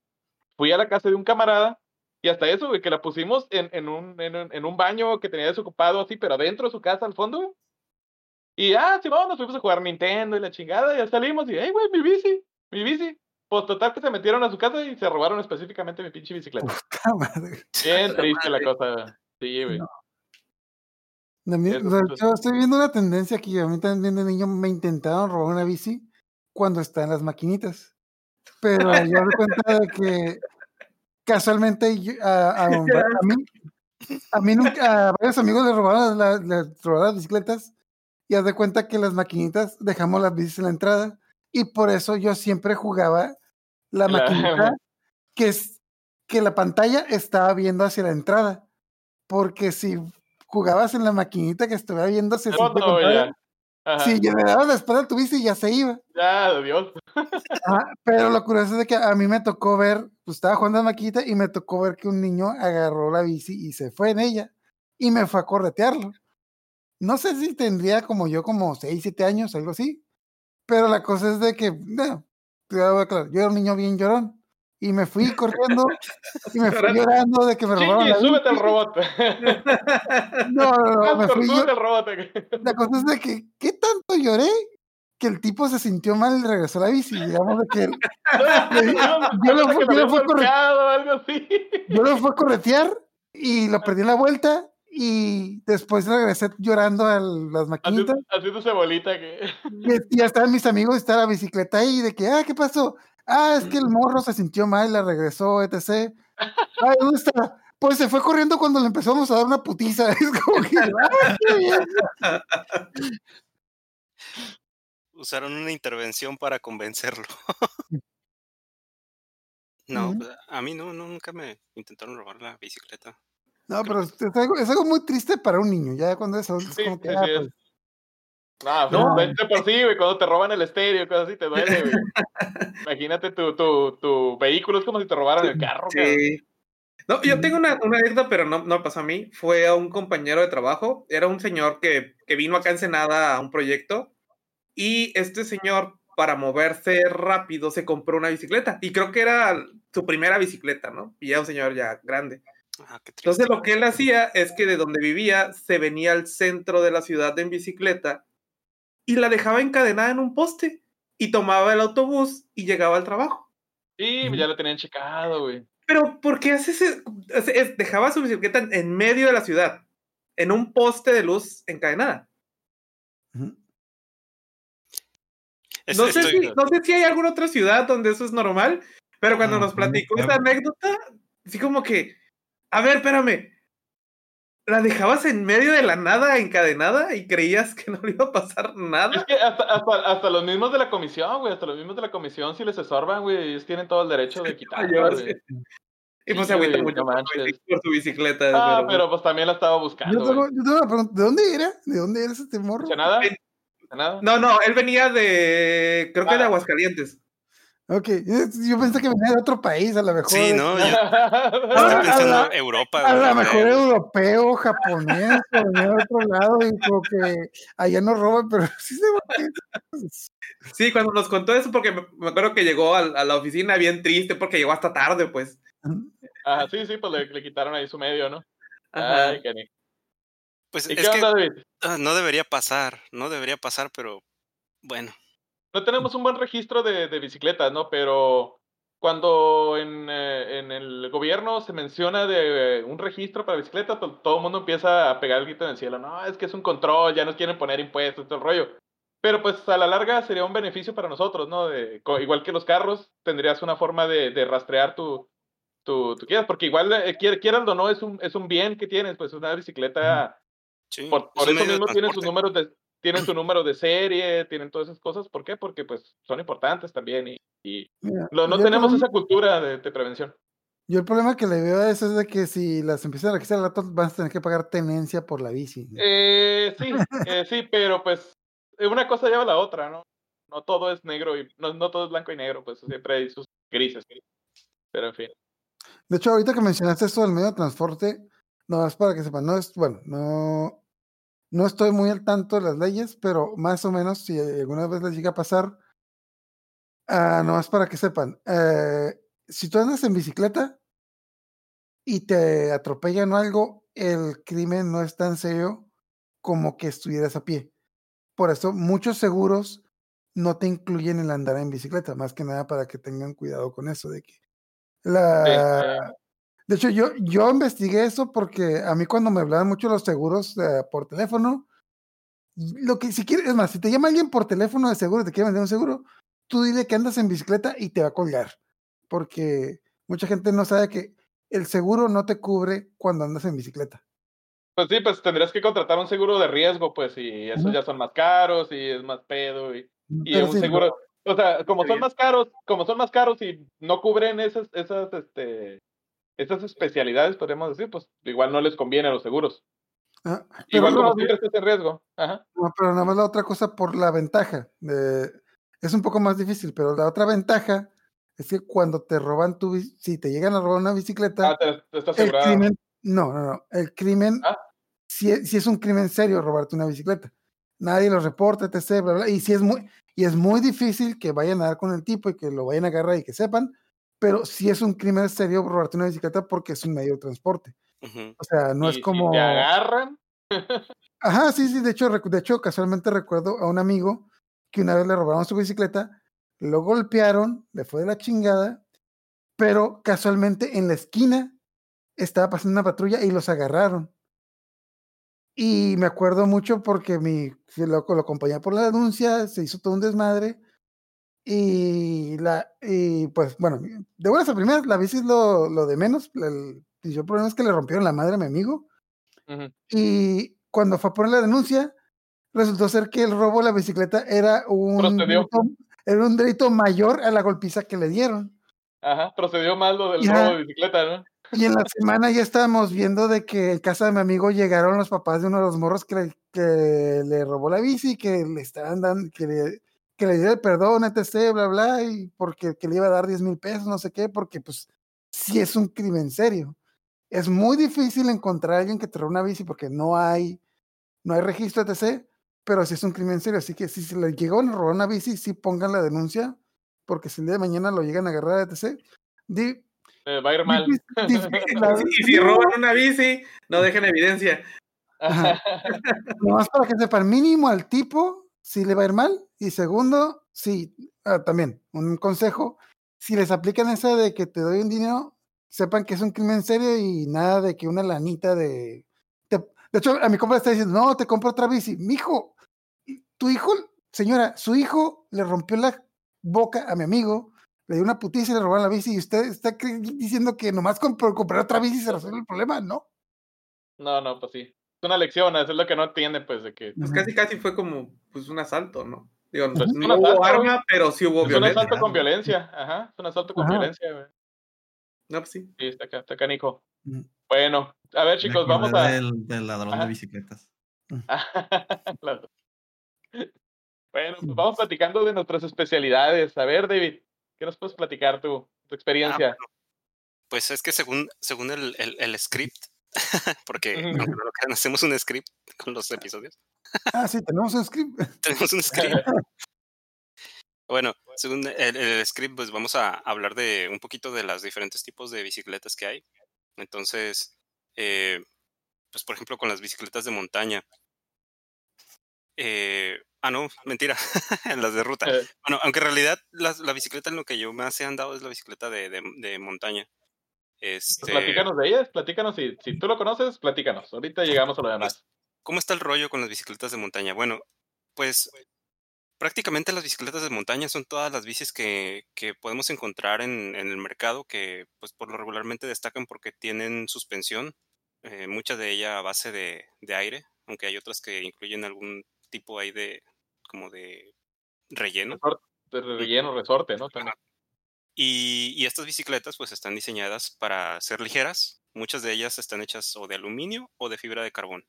Fui a la casa de un camarada y hasta eso, güey, que la pusimos en, en, un, en, un, en un baño que tenía desocupado así, pero adentro de su casa, al fondo. güey. Y ah, sí, vamos, nos fuimos a jugar Nintendo y la chingada, y ya salimos y, hey, güey, mi bici, mi bici. Pues total que se metieron a su casa y se robaron específicamente mi pinche bicicleta. Puta madre. Bien triste la cosa. Sí, güey. A mí- o sea, yo estoy viendo una tendencia aquí. A mí también de niño me intentaron robar una bici cuando está en las maquinitas. Pero yo me cuenta de que casualmente yo- a, a- a mí, a mí nunca, a varios amigos le robaron, la- le robaron las bicicletas y haz de cuenta que las maquinitas dejamos las bicis en la entrada y por eso yo siempre jugaba la La- maquinita que es que la pantalla estaba viendo hacia la entrada. Porque si jugabas en la maquinita que estuviera viendo hacia sitio Foto, contrario, ya. Si le dabas la espalda a tu bici ya se iba. Ya. Ajá, Pero lo curioso es de que a mí me tocó ver, pues estaba jugando a la maquinita y me tocó ver que un niño agarró la bici y se fue en ella y me fue a corretearlo. No sé si tendría como yo, como 6, 7 años, algo así. Pero la cosa es de que, no, aclarar, yo era un niño bien llorón y me fui corriendo y me fui Llorando. de que me robaron Chiqui, la súbete al robot. No, no, no, me fui súbete al robot. La cosa es de que, ¿qué tanto lloré? Que el tipo se sintió mal y regresó a la bici. Digamos de que yo lo fui a corretear y lo perdí en la vuelta y después regresé llorando a las maquinitas. Haciendo- Haciéndose bolita que. Y ya estaban mis amigos, está la bicicleta ahí, de que, ah, ¿qué pasó? Ah, es que el morro se sintió mal, la regresó, etc. Ay, ¿dónde está? Pues se fue corriendo cuando le empezamos a dar una putiza. Es como que, "Ay, qué bien". Usaron una intervención para convencerlo. no, pues, a mí no, no, nunca me intentaron robar la bicicleta. No, pero es algo, es algo muy triste para un niño. Ya cuando es adulto, es Sí, como que, sí, ah, sí es. pues, No, No. de por sí, güey, cuando te roban el estéreo, cosas así, te duele, güey. Imagínate tu, tu, tu vehículo, es como si te robaran el carro, cabrón. Sí. No, yo tengo una, una anécdota, pero no, no pasó a mí. Fue a un compañero de trabajo. Era un señor que, que vino acá a Ensenada a un proyecto. Y este señor, para moverse rápido, se compró una bicicleta. Y creo que era su primera bicicleta, ¿no? Y ya un señor ya grande. Ah, qué. Entonces lo que él hacía es que de donde vivía se venía al centro de la ciudad en bicicleta y la dejaba encadenada en un poste y tomaba el autobús y llegaba al trabajo. Sí, ya lo tenían checado, güey. Pero ¿por qué hace ese? es- es- dejaba su bicicleta en- en medio de la ciudad, en un poste de luz encadenada. No sé, estoy- si, no sé si hay alguna otra ciudad donde eso es normal, pero cuando nos no platicó esa anécdota, así como que, a ver, espérame, la dejabas en medio de la nada encadenada y creías que no le iba a pasar Es nada. que hasta, hasta, hasta los mismos de la comisión, güey, hasta los mismos de la comisión, si les estorban, güey, ellos tienen todo el derecho de güey. Y pues Sí, se agüita güey, mucho por, manches. por su bicicleta. Ah, pero pues también la estaba buscando, Yo tengo, yo tengo una pregunta. ¿De dónde era? ¿De dónde era ese morro? ¿De nada? Ven. ¿De nada? No, no, él venía de, creo que de Ah. Aguascalientes. Ok, yo, pensé que venía de otro país, a lo mejor. Sí, no, yo Ah, estoy a pensando la- en Europa. A lo mejor de- europeo, japonés, o venía de otro lado y como que allá no roban, pero sí se Sí, cuando nos contó eso, porque me, me acuerdo que llegó a, la oficina bien triste porque llegó hasta tarde, pues. Ajá, sí, sí, pues le, le quitaron ahí su medio, ¿no? Ajá. Ay. Pues ¿Y es qué que onda, David? ah, no debería pasar, no debería pasar, pero bueno. No tenemos un buen registro de, de bicicletas, ¿no? Pero cuando en, eh, en el gobierno se menciona de eh, un registro para bicicletas, pues todo el mundo empieza a pegar el grito en el cielo. No, es que es un control, ya nos quieren poner impuestos, todo el rollo. Pero pues a la larga sería un beneficio para nosotros, ¿no? De, igual que los carros, tendrías una forma de, de rastrear tu, tu, tu quieras, porque igual, eh, quier- quieras o no, es un, es un bien que tienes, pues una bicicleta, Sí, por, es por un eso mismo tienen sus números de tienen su número de serie, tienen todas esas cosas. ¿Por qué? Porque pues son importantes también y, y Mira, lo- no tenemos esa cultura de, de prevención. Yo el problema que le veo a eso es de que si las empiezan a registrar al rato vas a tener que pagar tenencia por la bici. Eh, sí, eh, sí, pero pues eh, una cosa lleva a la otra, ¿no? No todo es negro y no, no todo es blanco y negro, pues siempre hay sus grises. Pero en fin. De hecho, ahorita que mencionaste esto del medio de transporte, no más para que sepan, no es, bueno, no, no estoy muy al tanto de las leyes, pero más o menos si alguna vez les llega a pasar, ah, no más para que sepan, eh, si tú andas en bicicleta y te atropellan o algo, el crimen no es tan serio como que estuvieras a pie. por eso muchos seguros no te incluyen el andar en bicicleta, más que nada para que tengan cuidado con eso de que la de hecho yo yo investigué eso porque a mí cuando me hablaban mucho los seguros eh, por teléfono lo que si quieres es más, si te llama alguien por teléfono de seguro, te quiere vender un seguro, tú dile que andas en bicicleta y te va a colgar, porque mucha gente no sabe que el seguro no te cubre cuando andas en bicicleta. Pues sí, pues tendrías que contratar un seguro de riesgo, pues, y esos ya son más caros y es más pedo y, y Pero un sí, seguro, o sea, como son más caros, como son más caros y no cubren esas, esas, este, esas especialidades, podríamos decir, pues igual no les conviene a los seguros. ah, pero Igual como no, siempre estás en riesgo. Ajá. no, pero nada más la otra cosa por la ventaja. de- es un poco más difícil, pero la otra ventaja es que cuando te roban tu si te llegan a robar una bicicleta, Ah, te, te estás el crimen, no, no, no, el crimen, Ah. si, es, si es un crimen serio robarte una bicicleta. Nadie lo reporta, etc. Bla, bla, y si es muy, y es muy difícil que vayan a dar con el tipo y que lo vayan a agarrar y que sepan, pero si es un crimen serio robarte una bicicleta porque es un medio de transporte. O sea, no y es como. te agarran, Ajá, sí, sí, de hecho, de hecho, casualmente recuerdo a un amigo que una vez le robaron su bicicleta, lo golpearon, le fue de la chingada, pero casualmente en la esquina estaba pasando una patrulla y los agarraron. Y me acuerdo mucho porque mi lo, lo acompañé por la denuncia, se hizo todo un desmadre. Y la y pues bueno, de buenas a primeras, la bici es lo, lo de menos. El, el problema es que le rompieron la madre a mi amigo. Y cuando fue a poner la denuncia, resultó ser que el robo de la bicicleta era un, delito, era un delito mayor a la golpiza que le dieron. ajá, procedió mal lo del robo de bicicleta, ¿no? Y en la semana ya estábamos viendo de que en casa de mi amigo llegaron los papás de uno de los morros que le, que le robó la bici, que le estaban dando, que le, que le diera el perdón, etc., bla, bla, y porque que le iba a dar 10 mil pesos, no sé qué, porque pues sí es un crimen serio. Es muy difícil encontrar a alguien que te robe una bici porque no hay, no hay registro, etc., pero sí es un crimen serio. Así que si se le llegó a robar una bici, sí pongan la denuncia, porque si el día de mañana lo llegan a agarrar, etc., di- Eh, va a ir mal. difícil- difícil, la- Y si roban una bici, no dejen evidencia. Ajá. Nomás para que sepan, mínimo al tipo, si le va a ir mal. Y segundo, sí, ah, también, un consejo, si les aplican esa de que te doy un dinero, sepan que es un crimen serio y nada de que una lanita de... te- de hecho, a mi compa le está diciendo, no, te compro otra bici. Mijo, tu hijo, señora, su hijo le rompió la boca a mi amigo, le dio una putiza y le robaron la bici y usted está diciendo que nomás con por comprar otra bici se resuelve el problema, ¿no? No, no, pues sí. Es una lección, eso es lo que no entiende, pues, de que Pues casi casi fue como pues un asalto, ¿no? Digo, no hubo asalto. arma, pero sí hubo es un violencia. asalto con violencia. Ajá, es un asalto con Ajá. violencia, güey. No, pues sí. Sí, está, ca- está canijo. Ujú. Bueno, a ver, chicos, vamos a. Del, del ladrón Ajá. de bicicletas. Bueno, pues vamos platicando de nuestras especialidades. A ver, David, ¿qué nos puedes platicar tú, tu experiencia? Pues es que según, según el, el, el script, porque Ujú. aunque no lo crean, hacemos un script con los episodios. Ah, sí, tenemos un script. Tenemos un script. Bueno, según el, el script, pues vamos a hablar de un poquito de los diferentes tipos de bicicletas que hay. Entonces, eh, pues por ejemplo, con las bicicletas de montaña. Eh, ah, no, mentira, en las de ruta. Eh, Bueno, aunque en realidad las- la, bicicleta en lo que yo más he andado es la bicicleta de, de, de montaña. pues Este, platícanos de ellas, platícanos. Si, si tú lo conoces, platícanos. Ahorita llegamos a lo demás. ¿Cómo está el rollo con las bicicletas de montaña? Bueno, pues prácticamente las bicicletas de montaña son todas las bicis que, que podemos encontrar en, en el mercado que pues por lo regularmente destacan porque tienen suspensión, eh, mucha de ella a base de, de aire, aunque hay otras que incluyen algún tipo ahí de como de relleno. Resorte, de relleno, resorte, ¿no? También. Y, y estas bicicletas pues están diseñadas para ser ligeras, muchas de ellas están hechas o de aluminio o de fibra de carbón.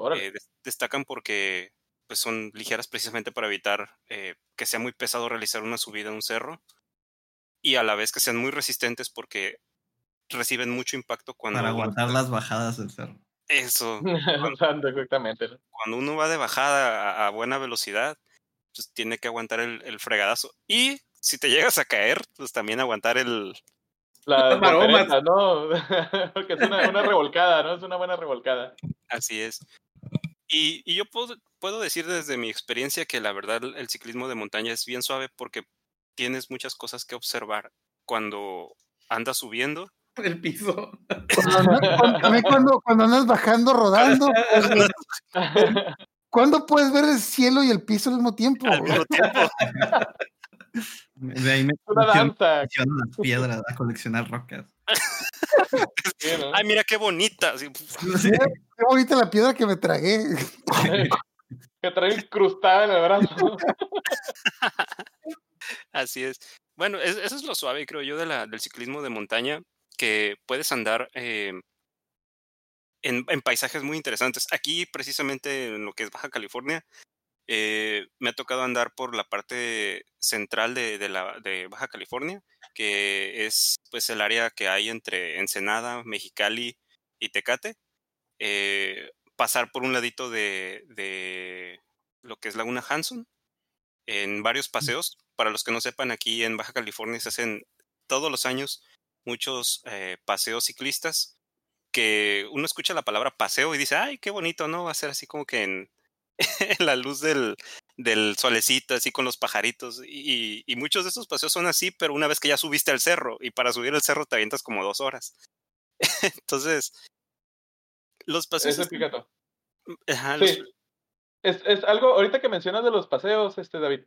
Órale. Eh, des- destacan porque pues, son ligeras precisamente para evitar eh, que sea muy pesado realizar una subida a un cerro y a la vez que sean muy resistentes porque reciben mucho impacto cuando Para aguantar las bajadas del cerro. eso Usando exactamente. cuando uno va de bajada a, a buena velocidad pues tiene que aguantar el, el fregadazo y si te llegas a caer pues también aguantar el maromas. volteretas, ¿no? Porque es una, una revolcada, ¿no? Es una buena revolcada. así es Y, y yo puedo, puedo decir desde mi experiencia que la verdad el ciclismo de montaña es bien suave porque tienes muchas cosas que observar cuando andas subiendo. El piso. Cuando, cuando- también cuando, cuando andas bajando, rodando, ¿cuándo puedes ver el cielo y el piso al mismo tiempo? Al mismo tiempo. De ahí me Una danza. las piedras a coleccionar rocas. ¿no? Ay, mira qué bonita. Mira Qué bonita la piedra que me tragué. que trae incrustada en el brazo. Así es. Bueno, es- eso es lo suave, creo yo, de la, del ciclismo de montaña, que puedes andar eh, en, en paisajes muy interesantes. Aquí, precisamente en lo que es Baja California, eh, me ha tocado andar por la parte central de, de la, de Baja California, que es pues el área que hay entre Ensenada, Mexicali y Tecate. Eh, pasar por un ladito de, de lo que es Laguna Hanson en varios paseos. Para los que no sepan, aquí en Baja California se hacen todos los años muchos eh, paseos ciclistas que uno escucha la palabra paseo y dice, ay, qué bonito, ¿no? Va a ser así como que en, en la luz del, del solecito, así con los pajaritos. Y, y muchos de estos paseos son así, pero una vez que ya subiste al cerro, y para subir el cerro te avientas como dos horas. Entonces, los paseos... Los-. Es, es algo, ahorita que mencionas de los paseos, este David,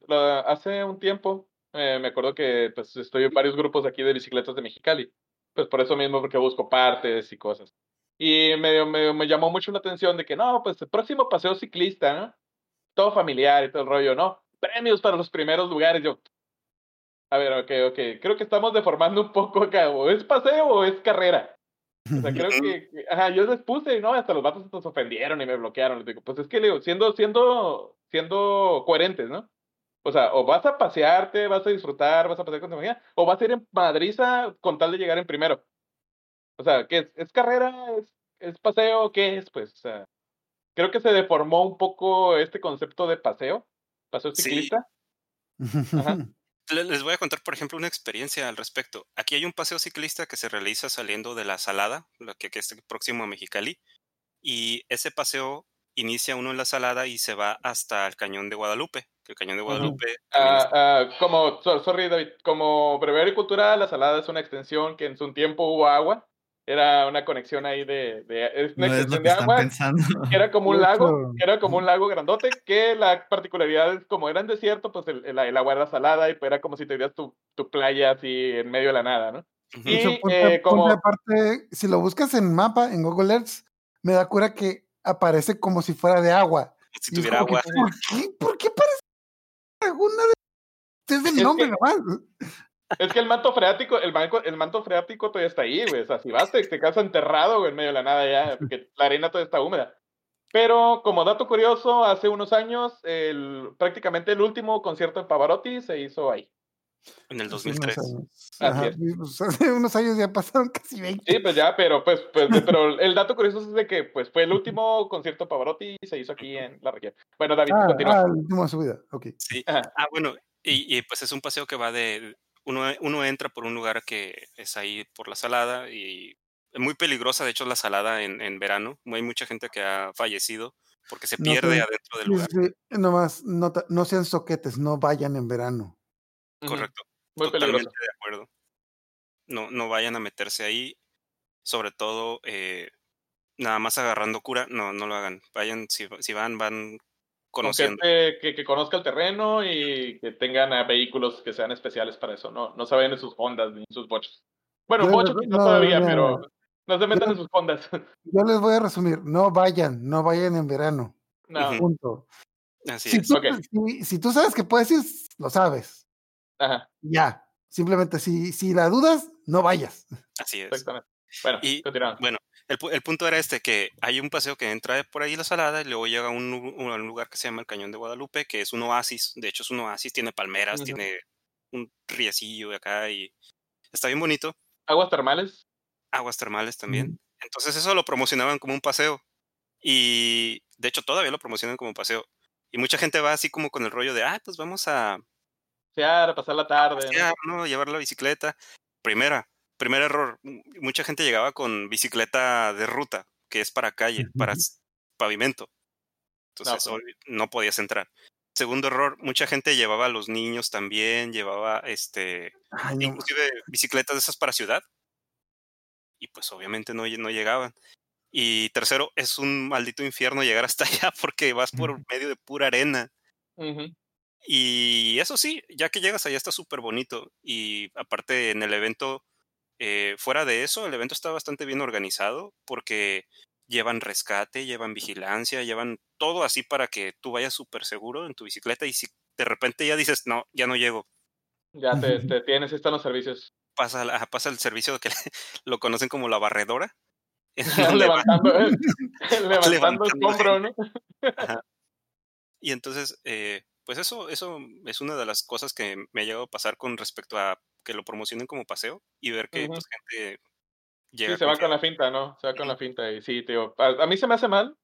hace un tiempo eh, me acuerdo que pues estoy en varios grupos aquí de bicicletas de Mexicali, pues por eso mismo porque busco partes y cosas. Y me, me, me llamó mucho la atención de que no, pues el próximo paseo ciclista, ¿no? Todo familiar y todo el rollo, ¿no? Premios para los primeros lugares, yo. A ver, ok, ok, creo que estamos deformando un poco acá, o es paseo o es carrera. O sea, creo que, ajá, yo les puse, ¿no? Hasta los vatos se ofendieron y me bloquearon. Les digo, pues es que, digo, siendo, siendo, siendo coherentes, ¿no? O sea, o vas a pasearte, vas a disfrutar, vas a pasear con tu familia, o vas a ir en madriza con tal de llegar en primero. O sea, ¿qué es? ¿Es carrera? ¿Es, es paseo? ¿Qué es? Pues, o sea, creo que se deformó un poco este concepto de paseo, paseo Sí. ciclista. Ajá. Le- Les voy a contar, por ejemplo, una experiencia al respecto. Aquí hay un paseo ciclista que se realiza saliendo de la Salada, lo que, que es próximo a Mexicali, y ese paseo inicia uno en la Salada y se va hasta el Cañón de Guadalupe. Que el Cañón de. Guadalupe también Ah, está- ah, como, so- sorry David, como breviario cultural, la salada es una extensión que en su tiempo hubo agua. Era una conexión ahí de, de es una No es lo que de están agua pensando. que era como un lago, que era como un lago grandote, que la particularidad es como era en desierto, pues el, el, el agua era salada y pues era como si tuvieras tu, tu playa así en medio de la nada, ¿no? Y- De hecho, ponte- eh, como- ponte aparte, si lo buscas en mapa, en Google Earth, me da cura que aparece como si fuera de agua. si tuviera como que, agua. ¿Por qué? ¿Por qué parece alguna de es el Es nombre que- nomás? Es que el manto freático, el, manco- el manto freático todavía está ahí, güey. O sea, si vas, te, te quedas enterrado güey, en medio de la nada ya, porque la arena todavía está húmeda. Pero como dato curioso, hace unos años, el, prácticamente el último concierto de Pavarotti se hizo ahí. En el Hace unos 2003. años. Así Ajá, es. y, pues, hace unos años ya pasaron casi 20. Sí, pues ya, pero pues, pues pero el dato curioso es de que pues fue el último concierto de Pavarotti y se hizo aquí en la región. Bueno, David, Ah, continúa. ah, el último de su vida. Ok. Sí. Ah, bueno, y, y, pues es un paseo que va de. Uno, uno entra por un lugar que es ahí por la salada y es muy peligrosa, de hecho, la salada en, en verano. Hay mucha gente que ha fallecido porque se No pierde sé. adentro del lugar. sí, sí. Nomás, no, no sean soquetes, no vayan en verano. Correcto. Muy Totalmente peligroso. de acuerdo. No, no vayan a meterse ahí. Sobre todo, eh, nada más agarrando cura, no, no lo hagan. Vayan, si, si van, van Con conociendo. gente que, que conozca el terreno y que tengan vehículos que sean especiales para eso. No, no se vayan en sus Hondas ni en sus bochos. Bueno, bocho quizás no, todavía, no, pero no. no se metan Yo- en sus Hondas. Yo les voy a resumir, no vayan, no vayan en verano. No. Punto. Así Si es. tú, Ok. si, si tú sabes que puedes ir, lo sabes. Ajá, Ya. Simplemente, si, si la dudas, no vayas. Así es. exactamente. Bueno, Y- continuamos. Bueno, el, el punto era este, que hay un paseo que entra por ahí la salada y luego llega a un, lu- un lugar que se llama el Cañón de Guadalupe, que es un oasis. De hecho, es un oasis, tiene palmeras, tiene un riecillo de acá y está bien bonito. Aguas termales. Aguas termales también. Entonces eso lo promocionaban como un paseo. Y de hecho todavía lo promocionan como paseo. Y mucha gente va así como con el rollo de, ah, pues vamos a Pasear, pasar la tarde. ¿no? pasear, ¿no? Llevar la bicicleta. Primera, primer error. m- Mucha gente llegaba con bicicleta de ruta, que es para calle, para pavimento. Entonces pues. obvi- no podías entrar. Segundo error, mucha gente llevaba a los niños también, llevaba este, Ay, no. inclusive bicicletas de esas para ciudad. Y pues obviamente no, no llegaban. Y tercero, es un maldito infierno llegar hasta allá porque vas por medio de pura arena. Ujú. Y eso sí, ya que llegas allá está súper bonito. Y aparte en el evento, eh, fuera de eso, el evento está bastante bien organizado porque llevan rescate, llevan vigilancia, llevan todo así para que tú vayas súper seguro en tu bicicleta y si de repente ya dices, no, ya no llego, Ya te, te tienes, están los servicios. pasa, la- pasa el servicio que lo conocen como la barredora. va- levantando, levantando levantando escombro, ¿no? Y entonces, eh, pues eso, eso es una de las cosas que me ha llegado a pasar con respecto a que lo promocionen como paseo y ver que Ujú. pues, gente Sí, llega se va con la finta, ¿no? Se va con la finta. Y sí, tío. A, a mí se me hace mal.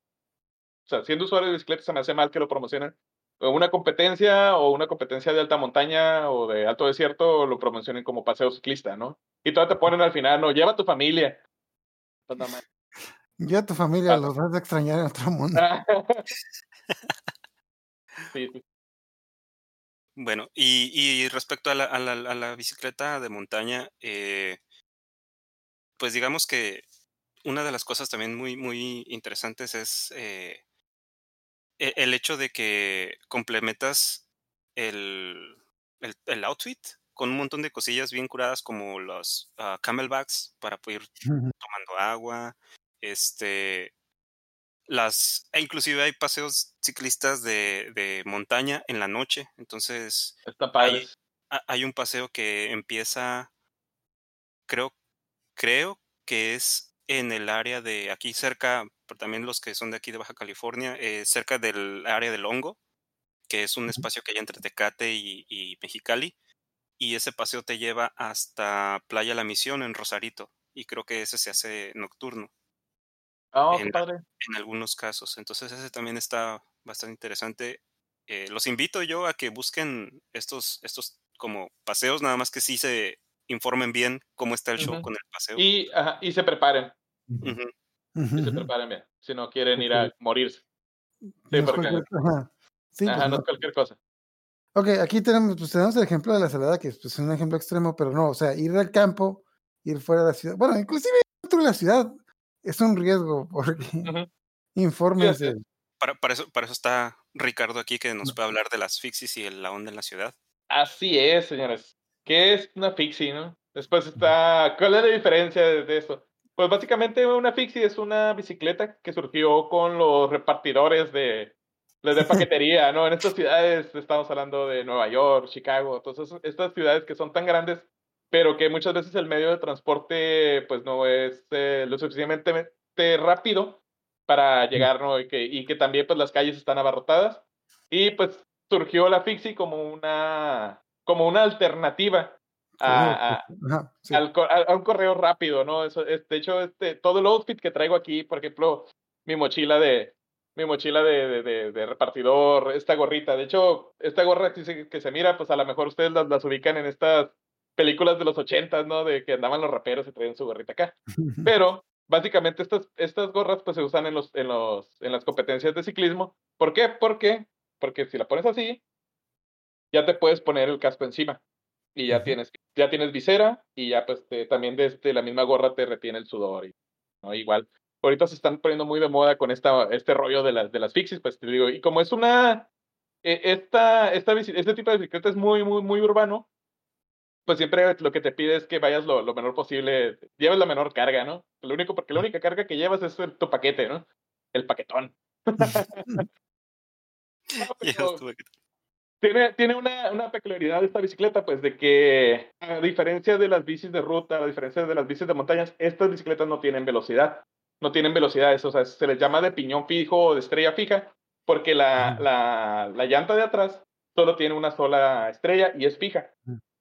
O sea, siendo usuario de bicicleta, se me hace mal que lo promocionen. O una competencia, o una competencia de alta montaña, o de alto desierto, lo promocionen como paseo ciclista, ¿no? Y todavía te ponen al final, no, lleva a tu familia. Pues no mames. Ya tu familia Ah. los vas a extrañar en otro mundo. sí, sí. Bueno, y, y respecto a la, a la, a la bicicleta de montaña, eh, pues digamos que una de las cosas también muy, muy interesantes es eh, e- el hecho de que complementas el, el, el outfit con un montón de cosillas bien curadas como los ah, camelbacks para poder tomando agua, este, las, e inclusive hay paseos ciclistas de, de montaña en la noche, entonces Está padre. ha- hay un paseo que empieza, creo, creo que es en el área de aquí cerca, pero también los que son de aquí de Baja California, eh, cerca del área del Hongo, que es un espacio que hay entre Tecate y, y Mexicali, y ese paseo te lleva hasta Playa La Misión en Rosarito, y creo que ese se hace nocturno Ah, en- padre. en algunos casos. Entonces ese también está bastante interesante. Eh, los invito yo a que busquen estos, estos como paseos, nada más que sí se informen bien cómo está el show con el paseo. Y, ajá, y se preparen. Y se preparen bien. Si no quieren ir a morirse. Sí, No es porque. cualquier- ajá. Sí, pues Ajá, no no. es cualquier cosa. Ok, aquí tenemos, pues tenemos el ejemplo de la salada, que pues, es un ejemplo extremo, pero no, o sea, ir al campo, ir fuera de la ciudad, bueno, inclusive dentro de la ciudad es un riesgo, porque Ujú. infórmense. Para, para, eso, para eso está Ricardo aquí, que nos puede hablar de las fixies y el- la onda en la ciudad. Así es, señores. ¿Qué es una fixie, no? Después está. ¿Cuál es la diferencia de, de eso? Pues básicamente una fixie es una bicicleta que surgió con los repartidores de, de, de paquetería, ¿no? En estas ciudades, estamos hablando de Nueva York, Chicago, entonces estas ciudades que son tan grandes, pero que muchas veces el medio de transporte pues no es eh, lo suficientemente rápido para llegar, ¿no? Y que, y que también pues las calles están abarrotadas. Y pues surgió la fixie como una, como una alternativa a, a- Ajá, sí. al a, a un correo rápido, ¿no? Eso, es, de hecho, este, todo el outfit que traigo aquí, por ejemplo, mi mochila de mi mochila de, de, de- de repartidor, esta gorrita, de hecho, esta gorra que se, que se mira, pues a lo mejor ustedes las, las ubican en estas películas de los ochentas, ¿no? De que andaban los raperos y traían su gorrita acá. Pero básicamente estas, estas gorras pues se usan en, los, en, los, en las competencias de ciclismo. ¿Por qué? Porque, porque si la pones así, ya te puedes poner el casco encima y ya tienes ya tienes visera y ya pues te- también desde la misma gorra te retiene el sudor y ¿no? igual ahorita se están poniendo muy de moda con esta este rollo de las de las fixies pues te digo y como es una eh, esta esta este tipo de bicicleta es muy muy muy urbano pues siempre lo que te pide es que vayas lo, lo menor posible lleves la menor carga no lo único porque la única carga que llevas es el- tu paquete no el paquetón. No, tiene, tiene una, una peculiaridad esta bicicleta, pues de que a diferencia de las bicis de ruta, a diferencia de las bicis de montañas, estas bicicletas no tienen velocidad. No tienen velocidades, o sea, se les llama de piñón fijo o de estrella fija, porque la, la, la llanta de atrás solo tiene una sola estrella y es fija.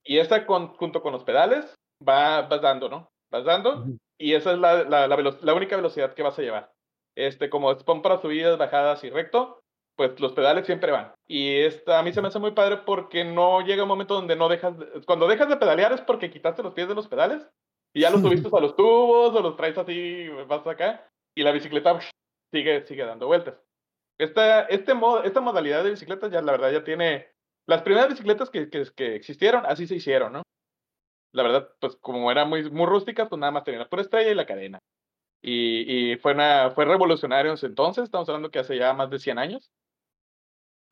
Y esta con, junto con los pedales va, vas dando, ¿no? Vas dando y esa es la, la, la, única velocidad que vas a llevar. Este, como es para subidas, bajadas y recto, pues los pedales siempre van. Y esta a mí se me hace muy padre porque no llega un momento donde no dejas, de- cuando dejas de pedalear es porque quitaste los pies de los pedales y ya los subiste a los tubos o los traes así, vas acá y la bicicleta sigue, sigue dando vueltas. esta, este modo, esta modalidad de bicicletas ya la verdad ya tiene... Las primeras bicicletas que, que, que existieron, así se hicieron, ¿no? La verdad, pues como eran muy, muy rústicas, pues nada más tenían la pura estrella y la cadena. Y, y fue, una, fue revolucionario en ese entonces, estamos hablando que hace ya más de 100 años.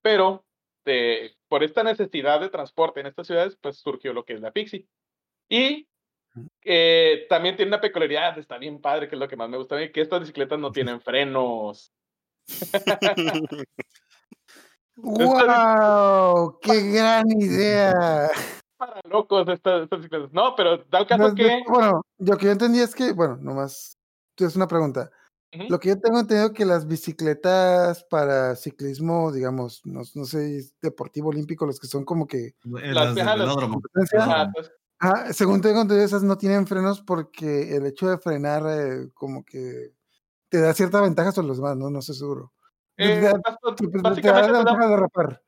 Pero de, por esta necesidad de transporte en estas ciudades, pues surgió lo que es la Pixie. Y eh, también tiene una peculiaridad, está bien padre, que es lo que más me gusta a mí, que estas bicicletas no tienen frenos. ¡Wow! ¡Qué gran idea! Para locos estas, estas bicicletas. No, pero da el caso No, yo- que... Bueno, lo que yo entendí es que, bueno, nomás, es una pregunta. Lo que yo tengo entendido que las bicicletas para ciclismo, digamos, no, no sé, deportivo olímpico, los que son como que, Eh, Las Las velódromo. ah, según tengo entendido, esas no tienen frenos porque el hecho de frenar eh, como que te da cierta ventaja sobre los demás, no, no estoy seguro. Eh, Te da- bas- te- da básicamente la te da, ventaja de derrapar.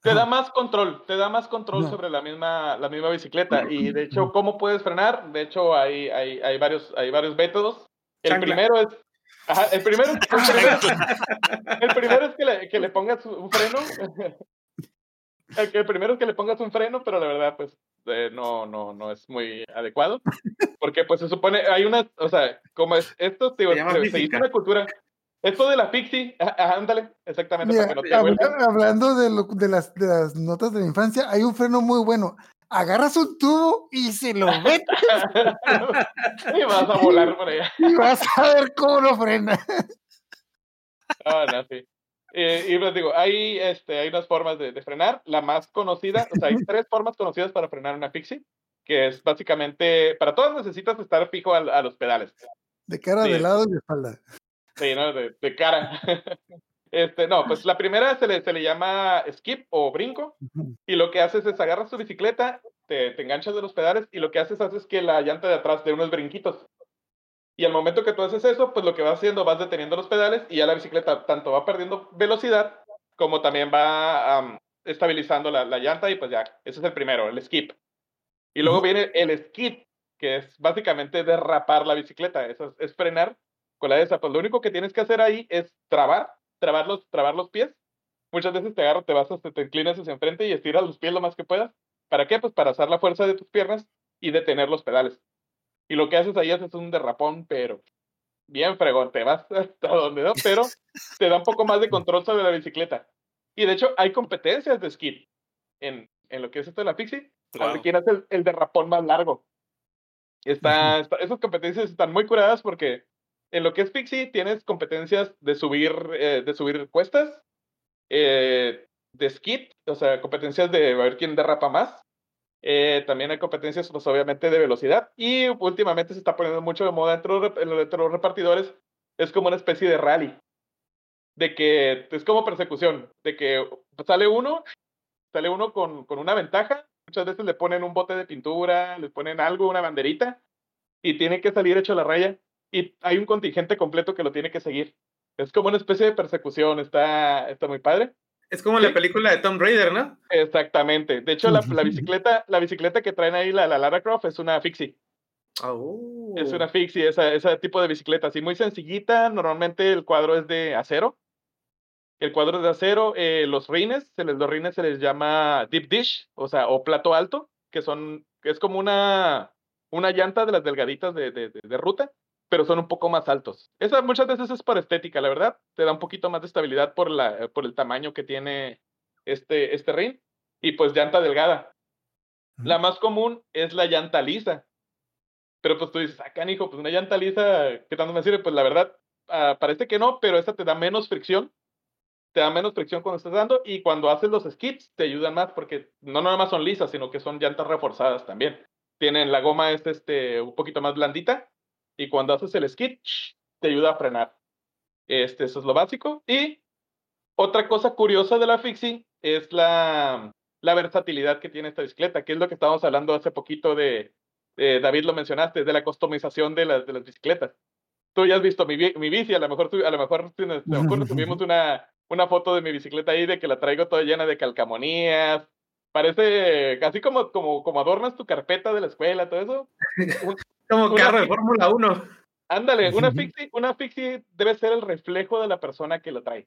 te da Ajá. más control, te da más control Ajá. sobre la misma, la misma bicicleta. Y de hecho, ¿cómo puedes frenar? De hecho, hay, hay, hay, varios, hay varios métodos. El primero es. Ajá, el primero, el primero, el primero es que le, que le pongas un freno. El, primero es que le pongas un freno, pero la verdad, pues, eh, no, no, no es muy adecuado. Porque, pues, se supone, hay una, o sea, como es, esto, te digo, Se se, se hizo una cultura. Esto de la pixie, ajá, ajá, ándale, exactamente, Mira, para que no te habla- vuelvas. hablando de, lo- de, las, de las notas de la infancia, hay un freno muy bueno. Agarras un tubo y se lo metes y vas a volar por allá. y vas a ver cómo lo frena. Ah, no, sí. Y les digo, hay, este, hay unas formas de, de frenar. La más conocida, o sea, hay tres formas conocidas para frenar una pixie, que es básicamente, para todas necesitas estar fijo a, a los pedales. De cara, Sí. de lado y de espalda. Sí, ¿no? De, de cara. Este, no, pues la primera se le, se le llama skip o brinco, y lo que haces es agarras tu bicicleta, te, te enganchas de los pedales, y lo que haces haces que la llanta de atrás dé unos brinquitos. Y al momento que tú haces eso, pues lo que vas haciendo, vas deteniendo los pedales, y ya la bicicleta tanto va perdiendo velocidad, como también va estabilizando la, la llanta, y pues ya, ese es el primero, el skip. Y luego viene el skid, que es básicamente derrapar la bicicleta, eso es, es frenar la esa. Pues lo único que tienes que hacer ahí es trabar, trabar los, trabar los pies. Muchas veces te agarras, te vas hasta te inclinas hacia enfrente y estiras los pies lo más que puedas. ¿Para qué? Pues para usar la fuerza de tus piernas y detener los pedales. Y lo que haces ahí es un derrapón, pero bien fregón, te vas hasta donde no, pero te da un poco más de control sobre la bicicleta. Y de hecho hay competencias de skid en, en lo que es esto de la Pixie. Wow. quién hace el, el derrapón más largo. Está, está- esas competencias están muy curadas porque en lo que es Pixie tienes competencias de subir, eh, de subir cuestas, eh, de skid, o sea, competencias de ver quién derrapa más. Eh, también hay competencias, pues obviamente, de velocidad. Y últimamente se está poniendo mucho de moda entre los, entre los repartidores. Es como una especie de rally. De que es como persecución. De que sale uno, sale uno con, con una ventaja. Muchas veces le ponen un bote de pintura, le ponen algo, una banderita. Y tiene que salir hecho a la raya. Y hay un contingente completo que lo tiene que seguir. Es como una especie de persecución. Está, está muy padre. Es como Sí. la película de Tom Raider, ¿no? Exactamente. De hecho, la, la bicicleta, la bicicleta que traen ahí, la, la Lara Croft, es una fixie. Oh. Es una fixie, esa, ese tipo de bicicleta, así muy sencillita. Normalmente el cuadro es de acero. El cuadro es de acero. eh, los rines, se les, los rines se les llama deep dish, o sea, o plato alto, que son, es como una, una llanta de las delgaditas de, de, de- de ruta, pero son un poco más altos. Esa muchas veces es por estética, la verdad. Te da un poquito más de estabilidad por, la, por el tamaño que tiene este, este rin. Y pues llanta delgada. La más común es la llanta lisa. Pero pues tú dices, acá, hijo, pues una llanta lisa, ¿qué tanto me sirve? Pues la verdad, ah, parece que no, pero esta te da menos fricción. Te da menos fricción cuando estás dando y cuando haces los skids te ayudan más porque no nada más son lisas, sino que son llantas reforzadas también. Tienen la goma es este un poquito más blandita y cuando haces el skid te ayuda a frenar. Este, eso es lo básico. Y otra cosa curiosa de la Fixie es la, la versatilidad que tiene esta bicicleta, que es lo que estábamos hablando hace poquito de, de- David lo mencionaste, de la customización de las, de las bicicletas. Tú ya has visto mi, mi bici, a lo mejor, a lo mejor me ocurre, subimos una, una foto de mi bicicleta ahí de que la traigo toda llena de calcamonías. Parece así como, como, como adornas tu carpeta de la escuela, todo eso. Como Una carro de Fórmula 1. Ándale, una fixie, una fixie debe ser el reflejo de la persona que la trae.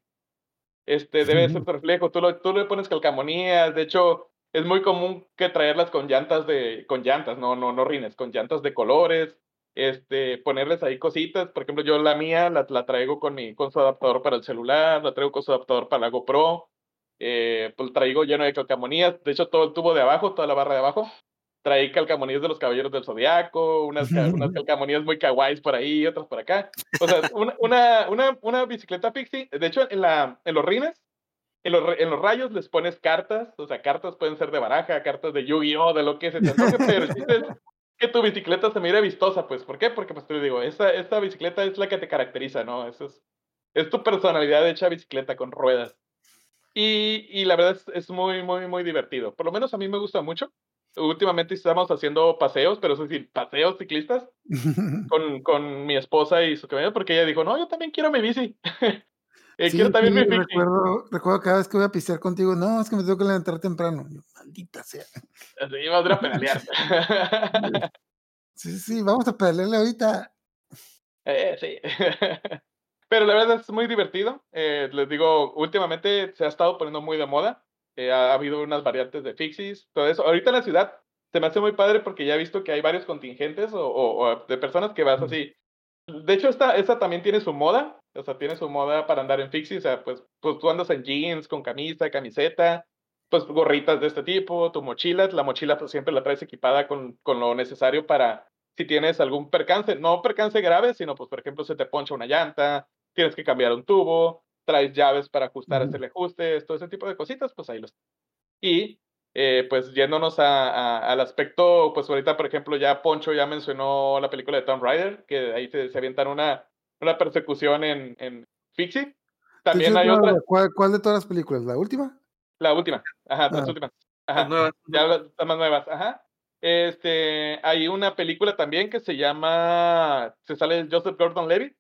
este, debe ser reflejo, tú, lo, tú le pones calcamonías, de hecho, es muy común que traerlas con llantas de, con llantas, no, no, no rines, con llantas de colores, este, ponerles ahí cositas, por ejemplo, yo la mía la, la traigo con mi, con su adaptador para el celular, la traigo con su adaptador para la GoPro, eh, pues traigo lleno de calcamonías, de hecho todo el tubo de abajo, toda la barra de abajo, traí calcamonías de los caballeros del zodiaco, unas, unas calcamonías muy kawaiis por ahí, otras por acá. O sea, una, una, una, una bicicleta pixie, de hecho en, la, en los rines, en los, en los rayos les pones cartas, o sea, cartas pueden ser de baraja, cartas de Yu-Gi-Oh, de lo que se te antoje, pero el chiste es que tu bicicleta se mire vistosa, pues, ¿por qué? Porque, pues, te digo, esta, esta bicicleta es la que te caracteriza, ¿no? Eso es, es tu personalidad hecha bicicleta con ruedas. Y, y la verdad es, es, muy, muy, muy divertido. Por lo menos a mí me gusta mucho. Últimamente estamos haciendo paseos, pero eso sí, paseos ciclistas con, con mi esposa y su camioneta, porque ella dijo, no, yo también quiero mi bici. eh, Sí, quiero también sí, mi bici. recuerdo, recuerdo cada vez que voy a pistear contigo, no, es que me tengo que levantar temprano. Yo, maldita sea. Así, vamos a pedalear. Sí, sí, vamos a pedalearle ahorita. Eh, sí. Pero la verdad es muy divertido. Eh, les digo, últimamente se ha estado poniendo muy de moda. Eh, ha, ha habido unas variantes de fixies, todo eso. Ahorita en la ciudad se me hace muy padre porque ya he visto que hay varios contingentes o, o- o de personas que vas así. De hecho, esta, esta también tiene su moda. O sea, tiene su moda para andar en fixies. O sea, pues, pues tú andas en jeans, con camisa, camiseta, pues gorritas de este tipo, tu mochila. La mochila pues siempre la traes equipada con, con lo necesario para si tienes algún percance, no percance grave, sino pues por ejemplo se te poncha una llanta, tienes que cambiar un tubo, traes llaves para ajustar, hacerle ajustes, todo ese tipo de cositas, pues ahí los. Y eh, pues yéndonos a, a- al aspecto, pues ahorita por ejemplo ya Poncho ya mencionó la película de Tomb Raider, que ahí se, se avientan una, una persecución en, en Fixie. ¿Qué También hay otra, ¿Cuál, cuál de todas las películas? ¿La última? la última, ajá, las Ah. últimas. Ajá. Las nuevas. Ya las más nuevas, ajá. Este, hay una película también que se llama, se sale Joseph Gordon-Levitt.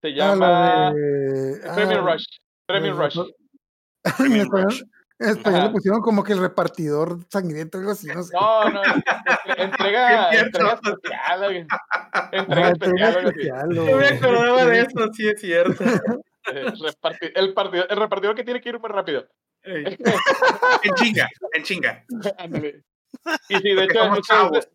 Se Ah, llama la de. Premium ah, Rush. Premium la de- Rush. Español, Rush. en español Ajá. le pusieron como que el repartidor sangriento, algo así, no sé. No, no, entre- entrega, entrega especial. Ah, Entrega entrega especial. especial, No o- me acordaba de eso, sí es cierto. Eh, reparti- el, partido, el repartidor que tiene que ir muy rápido. En chinga, en chinga. Ándale. Y sí, de Porque hecho, somos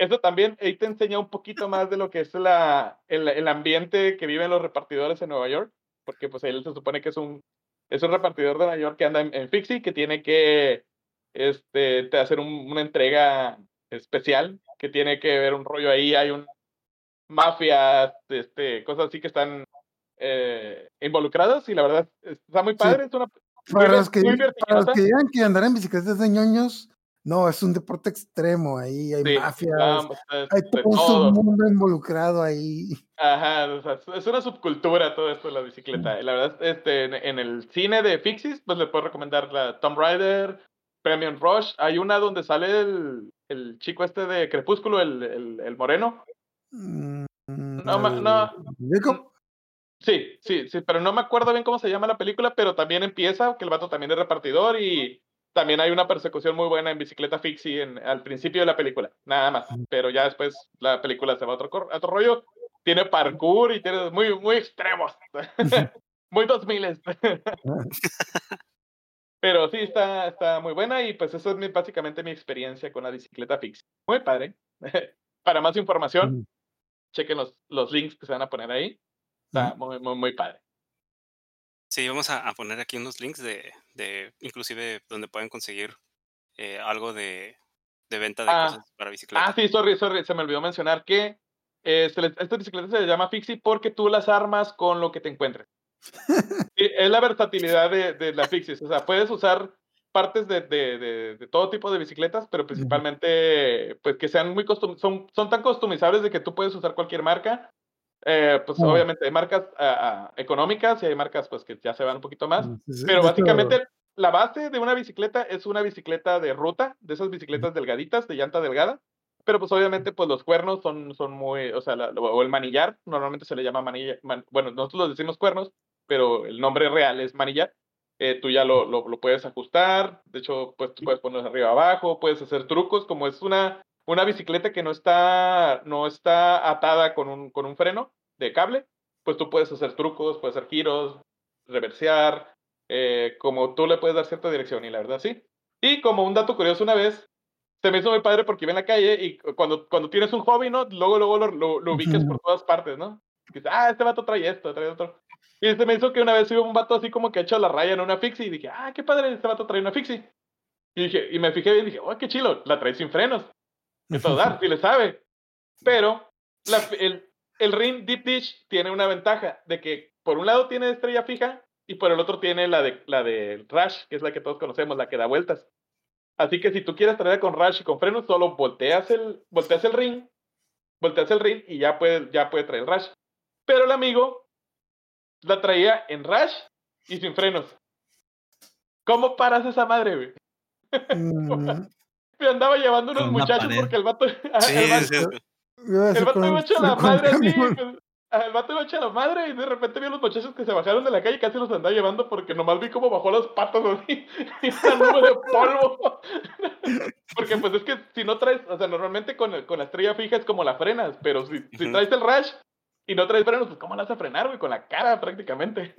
eso, también ahí te enseña un poquito más de lo que es la, el, el ambiente que viven los repartidores en Nueva York, porque pues él se supone que es un, es un repartidor de Nueva York que anda en, en Fixie, que tiene que este, te hacer un- una entrega especial, que tiene que ver un rollo ahí, hay un mafias, este, cosas así que están eh, involucradas y la verdad está muy padre, es una Para los, que, muy para los vertiginosa. que digan que andar en bicicletas de ñoños, no, es un deporte extremo. Ahí hay Sí, mafias, vamos, es hay todo un mundo involucrado ahí. Ajá, o sea, es- una subcultura todo esto de la bicicleta. La verdad, este, en, en el cine de Fixis, pues le puedo recomendar la Tomb Raider, Premium Rush. Hay una donde sale el, el chico este de Crepúsculo, el, el, el moreno. Mm, No, no. Sí, sí, sí, pero no me acuerdo bien cómo se llama la película, pero también empieza, que el vato también es repartidor y también hay una persecución muy buena en bicicleta Fixie en, al principio de la película, nada más. Pero ya después la película se va a otro, a otro rollo. Tiene parkour y tiene muy, muy extremos. muy 2000. Pero sí, está, está muy buena y pues eso es mi- básicamente mi experiencia con la bicicleta Fixie. Muy padre. Para más información, chequen los, los links que se van a poner ahí. Está muy, muy, muy padre. Sí, vamos a, a poner aquí unos links de, de inclusive donde pueden conseguir eh, algo de, de venta de Ah. cosas para bicicleta. Ah, sí, sorry, sorry, se me olvidó mencionar que eh, se le- esta bicicleta se llama Fixie porque tú las armas con lo que te encuentres. Sí, es la versatilidad de, de la Fixie. O sea, puedes usar partes de, de, de- de todo tipo de bicicletas, pero principalmente pues que sean muy costum son, son tan customizables de que tú puedes usar cualquier marca. Eh, pues obviamente hay marcas ah, ah, económicas y hay marcas pues que ya se van un poquito más. Sí, Pero básicamente la base de una bicicleta es una bicicleta de ruta, de esas bicicletas delgaditas, de llanta delgada. Pero pues obviamente pues los cuernos son, son muy, o sea, la- o el manillar, normalmente se le llama manillar, man- bueno, nosotros los decimos cuernos, pero el nombre real es manillar. Eh, tú ya lo, lo, lo puedes ajustar, de hecho, pues tú puedes ponerlo arriba abajo, puedes hacer trucos, como es una, una bicicleta que no está, no está atada con un, con un freno de cable, pues tú puedes hacer trucos, puedes hacer giros, reversear, eh, como tú le puedes dar cierta dirección, y la verdad sí. Y como un dato curioso una vez, se me hizo muy padre porque iba en la calle y cuando, cuando tienes un hobby, ¿no? Luego, luego lo, lo, lo ubicas por todas partes, ¿no? Y ah, este vato trae esto, trae otro. Y se me hizo que una vez hubo un vato así como que ha hecho la raya en una fixie y dije, ah, qué padre, este vato trae una fixie. Y, dije, y me fijé bien y dije, oh, qué chilo, la trae sin frenos. Da, si le sabe. Pero la, el, el ring Deep Dish tiene una ventaja de que por un lado tiene estrella fija y por el otro tiene la de, la de Rush, que es la que todos conocemos, la que da vueltas. Así que si tú quieres traer con Rush y con frenos, solo volteas el, volteas el ring, volteas el ring y ya puede, ya puede traer el Rush. Pero el amigo la traía en Rush y sin frenos. ¿Cómo paras esa madre, güey? Mm. Me andaba llevando unos muchachos porque el vato. Sí, el vato, el vato iba hecho la madre así. El vato iba hecho la madre y de repente vi a los muchachos que se bajaron de la calle y casi los andaba llevando porque nomás vi cómo bajó las patas así y una nube de polvo. porque pues es que si no traes, o sea, normalmente con, con la estrella fija es como la frenas, pero si, si traes el rush y no traes frenos, pues ¿cómo la vas a frenar, güey? Con la cara prácticamente.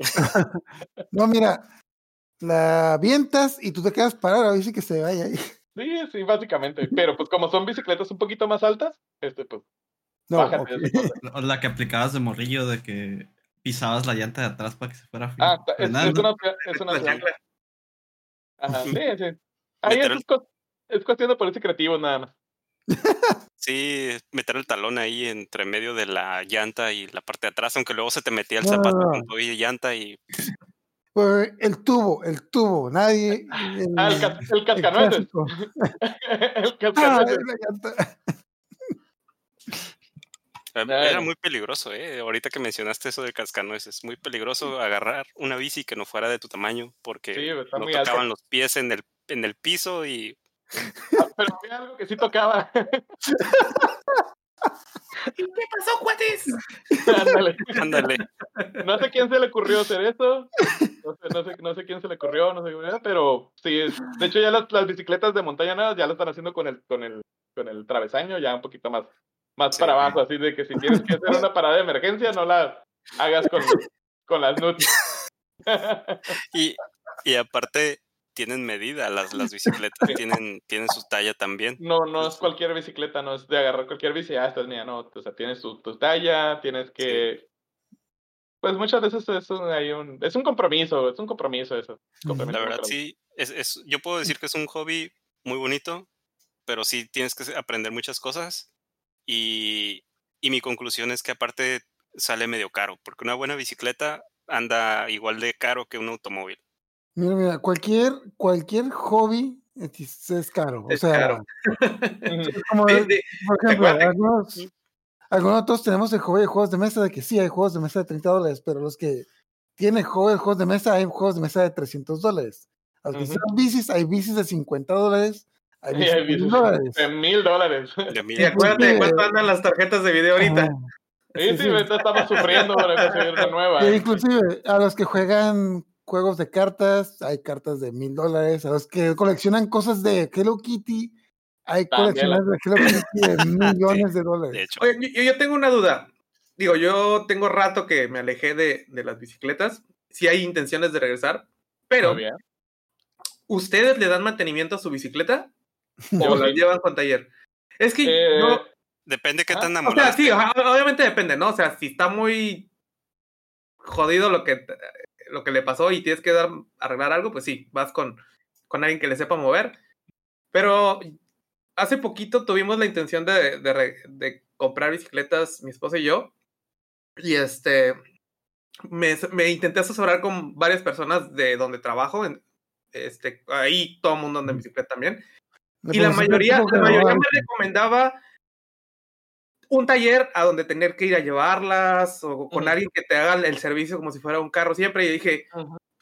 no, mira, la avientas y tú te quedas parado, a ver si que se vaya ahí. Sí, sí, básicamente. Pero pues como son bicicletas un poquito más altas, este pues. No, La que aplicabas de morrillo de que pisabas la llanta de atrás para que se fuera Ah, es, una, es una Ajá, sí, sí. Ahí es, es, cuestión de ponerse creativo nada más. Sí, meter el talón ahí entre medio de la llanta y la parte de atrás, aunque luego se te metía el zapato con tu llanta y el tubo, el tubo, nadie. El, ah, el, el cascanueces. El, cascanueces. Ah, era muy peligroso, ¿eh? Ahorita que mencionaste eso de cascanueces, muy peligroso agarrar una bici que no fuera de tu tamaño porque sí, no tocaban los pies en el, en el piso y... Ah, pero había algo que sí tocaba. ¿Qué pasó, cuates? Ándale. Ándale. No sé quién se le ocurrió hacer eso. No sé, no sé, no sé quién se le ocurrió, no sé pero sí, de hecho ya las, las bicicletas de montaña nuevas ya lo están haciendo con el, con el, con el travesaño, ya un poquito más, más para abajo, así de que si tienes que hacer una parada de emergencia, no la hagas con, con las nuts. y, y aparte, tienen medida, las, las bicicletas tienen, tienen su talla también. No, no es cualquier bicicleta, no es de agarrar cualquier bici, ah, esta es mía, no, o sea, tienes tu, tu talla, tienes que... Pues muchas veces es un, hay un, es un compromiso, es un compromiso eso. La verdad, sí, es, es, yo puedo decir que es un hobby muy bonito, pero sí tienes que aprender muchas cosas y, y mi conclusión es que aparte sale medio caro, porque una buena bicicleta anda igual de caro que un automóvil. Mira, mira, cualquier, cualquier hobby es, caro. o sea, como, por ejemplo, algunos, algunos tenemos el hobby de juegos de mesa, de que sí, hay juegos de mesa de 30 dólares, pero los que tienen juegos, juegos de mesa, hay juegos de mesa de 300 dólares. Los que son bicis, hay bicis de 50 dólares. Hay bicis de mil dólares. De mil dólares. Y acuérdate de cuánto andan las tarjetas de video ahorita. Sí, sí, estamos sufriendo para conseguir una nueva. ¿eh? inclusive, a los que juegan juegos de cartas, hay cartas de mil dólares, a los que coleccionan cosas de Hello Kitty, hay colecciones de Hello Kitty de millones de dólares. Oye, yo, tengo una duda. Digo, yo tengo rato que me alejé de, de las bicicletas. Si hay intenciones de regresar, pero ¿ustedes le dan mantenimiento a su bicicleta? ¿O la llevan con taller? Es que eh, Depende qué tan enamorado. O sea, sí, obviamente depende, ¿no? O sea, si está muy jodido lo que lo que le pasó y tienes que dar, arreglar algo, pues sí, vas con, con alguien que le sepa mover. Pero hace poquito tuvimos la intención de, de, comprar bicicletas, mi esposa y yo. Y este, me, me, intenté asesorar con varias personas de donde trabajo. En, este, ahí todo el mundo anda en bicicleta también. Y la mayoría, la mayoría me recomendaba un taller a donde tener que ir a llevarlas o con alguien que te haga el servicio como si fuera un carro siempre. Y dije,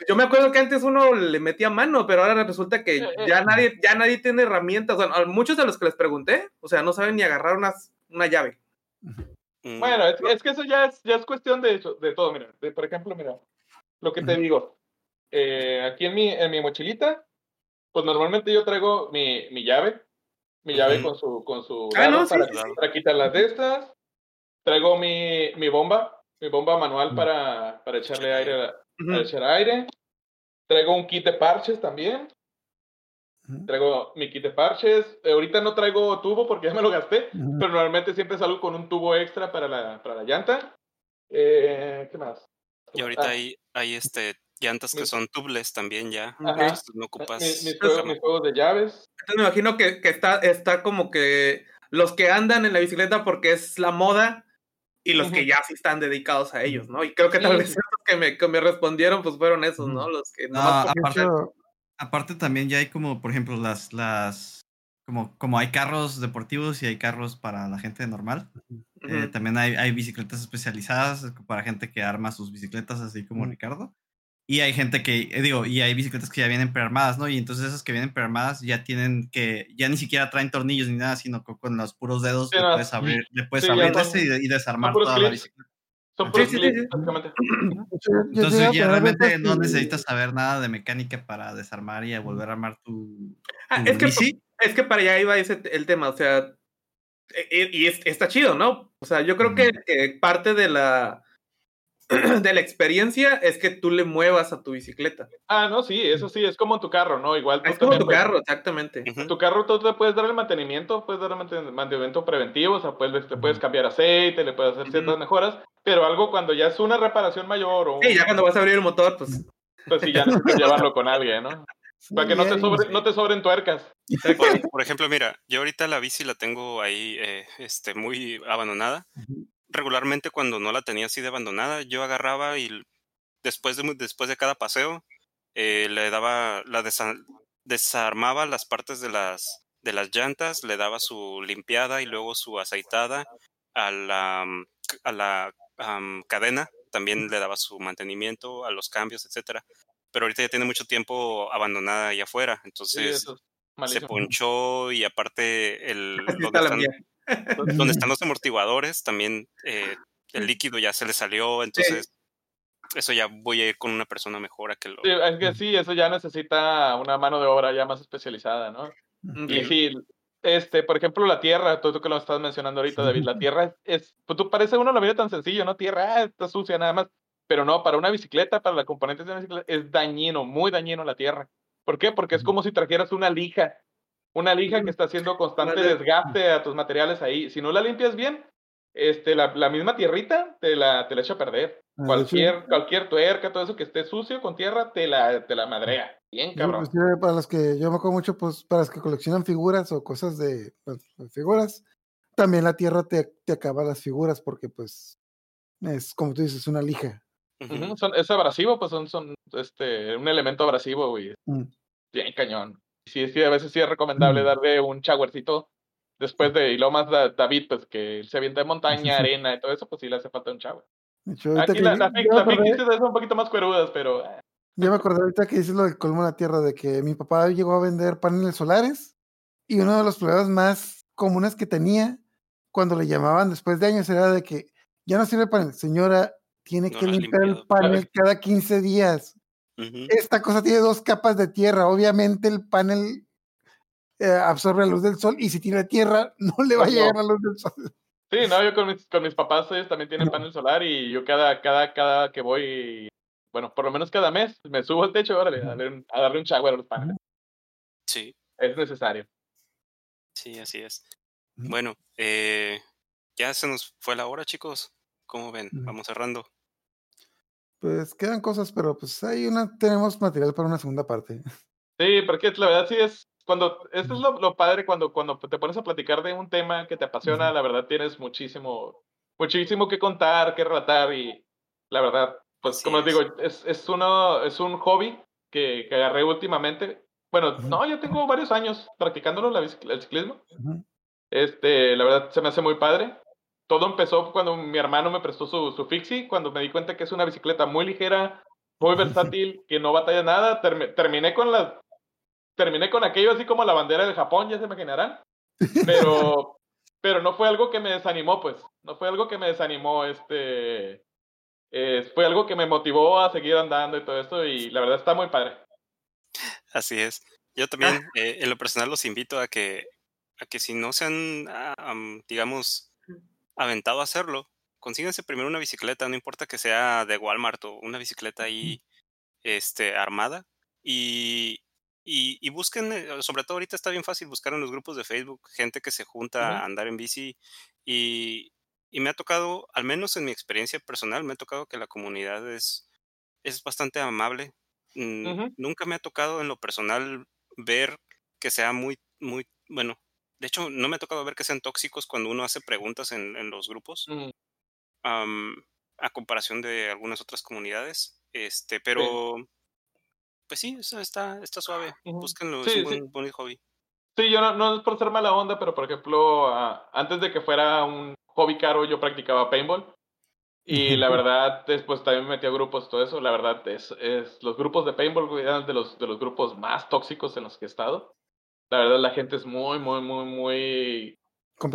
yo me acuerdo que antes uno le metía mano, pero ahora resulta que eh, eh, ya nadie, ya nadie tiene herramientas. muchos de los que les pregunté, o sea, no saben ni agarrar una llave. Mm. Bueno, es, que eso ya es, ya es cuestión de, de todo. Mira, por ejemplo, mira, lo que te digo, eh, aquí en mi, en mi mochilita, pues normalmente yo traigo mi, mi llave, mi llave con su, con su ah, para, quitar las de estas. Traigo mi, mi bomba, mi bomba manual para, para echarle aire Ujú. para echar aire. Traigo un kit de parches también. Traigo mi kit de parches. Eh, ahorita no traigo tubo porque ya me lo gasté, pero normalmente siempre salgo con un tubo extra para la, para la llanta. Eh, ¿Qué más? Y ahorita Ah, hay, hay este llantas que son tubeless también ya. Ajá. entonces no ocupas. cama. mis juegos de llaves. Entonces me imagino que, que está, está como que los que andan en la bicicleta porque es la moda y los que ya sí están dedicados a ellos, ¿no? Y creo que tal vez sí. esos que me, que me respondieron pues fueron esos, ¿no? Los que No, aparte, hecho, aparte también ya hay como, por ejemplo, las, las, como, como hay carros deportivos y hay carros para la gente normal. Eh, también hay, hay bicicletas especializadas para gente que arma sus bicicletas, así como. Ricardo. Y hay gente que, eh, digo, y hay bicicletas que ya vienen prearmadas, ¿no? Y entonces esas que vienen prearmadas ya tienen que, ya ni siquiera traen tornillos ni nada, sino que con los puros dedos Sí, le puedes abrir, le puedes sí, ya abrir son- ese y, de- y desarmar toda la bicicleta. Son Sí, puros sí, sí, clips, sí. básicamente. Entonces ya realmente no y- necesitas saber nada de mecánica para desarmar y a volver a armar tu, Ah, es que. Es que para allá iba ese el tema, o sea, e- y, es- está chido, ¿no? O sea, yo creo que, que parte de la de la experiencia es que tú le muevas a tu bicicleta. Ah, no, sí, eso sí, es como tu carro, ¿no? Igual tú Es como tu puedes- carro, exactamente. Tu carro tú le puedes dar el mantenimiento, puedes dar el manten- mantenimiento preventivo, o sea, puedes, le puedes cambiar aceite, le puedes hacer ciertas mejoras, pero algo cuando ya es una reparación mayor o Sí, ya cuando vas a abrir el motor, pues pues sí, ya necesitas llevarlo con alguien, ¿no? Para que no te, sobre, no te sobren tuercas. Por, por ejemplo, mira, yo ahorita la bici la tengo ahí eh, este, muy abandonada. Regularmente cuando no la tenía así de abandonada, yo agarraba y después de, después de cada paseo eh, le daba, la desa- desarmaba las partes de las, de las llantas, le daba su limpiada y luego su aceitada a la, mm, a la am, cadena, también le daba su mantenimiento, a los cambios, etcétera. Pero ahorita ya tiene mucho tiempo abandonada allá afuera, Sí, entonces eso se ponchó y aparte el donde están, los amortiguadores también eh, el líquido ya se le salió entonces eso ya voy a ir con una persona mejor a que lo Sí, es que sí, eso ya necesita una mano de obra ya más especializada, ¿no? Y Ujú. sí, este, por ejemplo, la tierra, tú, tú que lo estás mencionando ahorita, David, la tierra es, es pues tú parece uno lo mira tan sencillo, ¿no? Tierra, ah, está sucia nada más, pero no, para una bicicleta, para la componentes de una bicicleta, es dañino, muy dañino la tierra. ¿Por qué? Porque es como si trajeras una lija, una lija que está haciendo constante desgaste a tus materiales ahí. Si no la limpias bien, este, la, la misma tierrita te la, te la echa a perder. Ah, Cualquier, hecho, cualquier tuerca, todo eso que esté sucio con tierra, te la, te la madrea. Bien, cabrón. inclusive para los que yo me acuerdo mucho, pues para los que coleccionan figuras o cosas de pues, de figuras, también la tierra te, te acaba las figuras porque pues es como tú dices, una lija. Son- es abrasivo, pues son, son este, un elemento abrasivo, güey. Mm. Bien cañón. Sí, sí, a veces sí es recomendable Mm. darle un showercito después de, y lo más da- David, pues que se avienta de montaña, arena y todo eso, pues sí le hace falta un shower. De hecho, Aquí que la, yo- yo son un poquito más cuerudas, pero eh, Ya me acordé ahorita que dices lo del colmo de la tierra, de que mi papá llegó a vender paneles solares y uno de los problemas más comunes que tenía cuando le llamaban después de años era de que ya no sirve el panel, señora, tiene No que limpiar el panel cada 15 días. Esta cosa tiene dos capas de tierra, obviamente el panel eh, absorbe la luz del sol y si tiene tierra no le va a llegar la luz del sol. sí, no, yo con mis, con mis papás ellos también tienen panel solar y yo cada, cada, cada que voy, bueno, por lo menos cada mes, me subo al techo, órale, a darle un, a darle un shower a los paneles. sí. Es necesario. sí así es. Bueno eh, ya se nos fue la hora chicos. Cómo ven vamos cerrando Pues quedan cosas, pero pues ahí una, tenemos material para una segunda parte. Sí, porque la verdad sí es cuando esto es lo, lo padre cuando cuando te pones a platicar de un tema que te apasiona, la verdad tienes muchísimo muchísimo que contar, que relatar y la verdad, pues Así como les es. digo, es es uno es un hobby que, que agarré últimamente. Bueno, Ujú. no, yo tengo varios años practicándolo la el ciclismo. Ujú. Este, la verdad se me hace muy padre. Todo empezó cuando mi hermano me prestó su, su Fixie, cuando me di cuenta que es una bicicleta muy ligera, muy versátil, que no batalla nada. Termi- terminé con la, terminé con aquello así como la bandera del Japón, ya se imaginarán. Pero, pero no fue algo que me desanimó, pues. No fue algo que me desanimó, este. eh, fue algo que me motivó a seguir andando y todo esto, y la verdad está muy padre. Así es. Yo también, eh, en lo personal, los invito a que, a que si no se han, am, digamos, aventado a hacerlo, consíganse primero una bicicleta, no importa que sea de Walmart o una bicicleta ahí este, armada. Y, y, y busquen, eh, sobre todo ahorita está bien fácil buscar en los grupos de Facebook gente que se junta a andar en bici. Y, y me ha tocado, al menos en mi experiencia personal, me ha tocado que la comunidad es, es bastante amable. Nunca me ha tocado en lo personal ver que sea muy, muy, bueno, de hecho no me ha tocado ver que sean tóxicos cuando uno hace preguntas en, en los grupos, am, a comparación de algunas otras comunidades. Este, pero, pues sí, eso está, está suave. Búsquenlo, Sí, es un sí. buen, hobby. Sí, yo no, no es por ser mala onda, pero por ejemplo, ah, antes de que fuera un hobby caro, yo practicaba paintball. Y la verdad, después también me metí a grupos todo eso. La verdad, es, es los grupos de paintball eran de los, de los grupos más tóxicos en los que he estado. La verdad, la gente es muy, muy, muy, muy,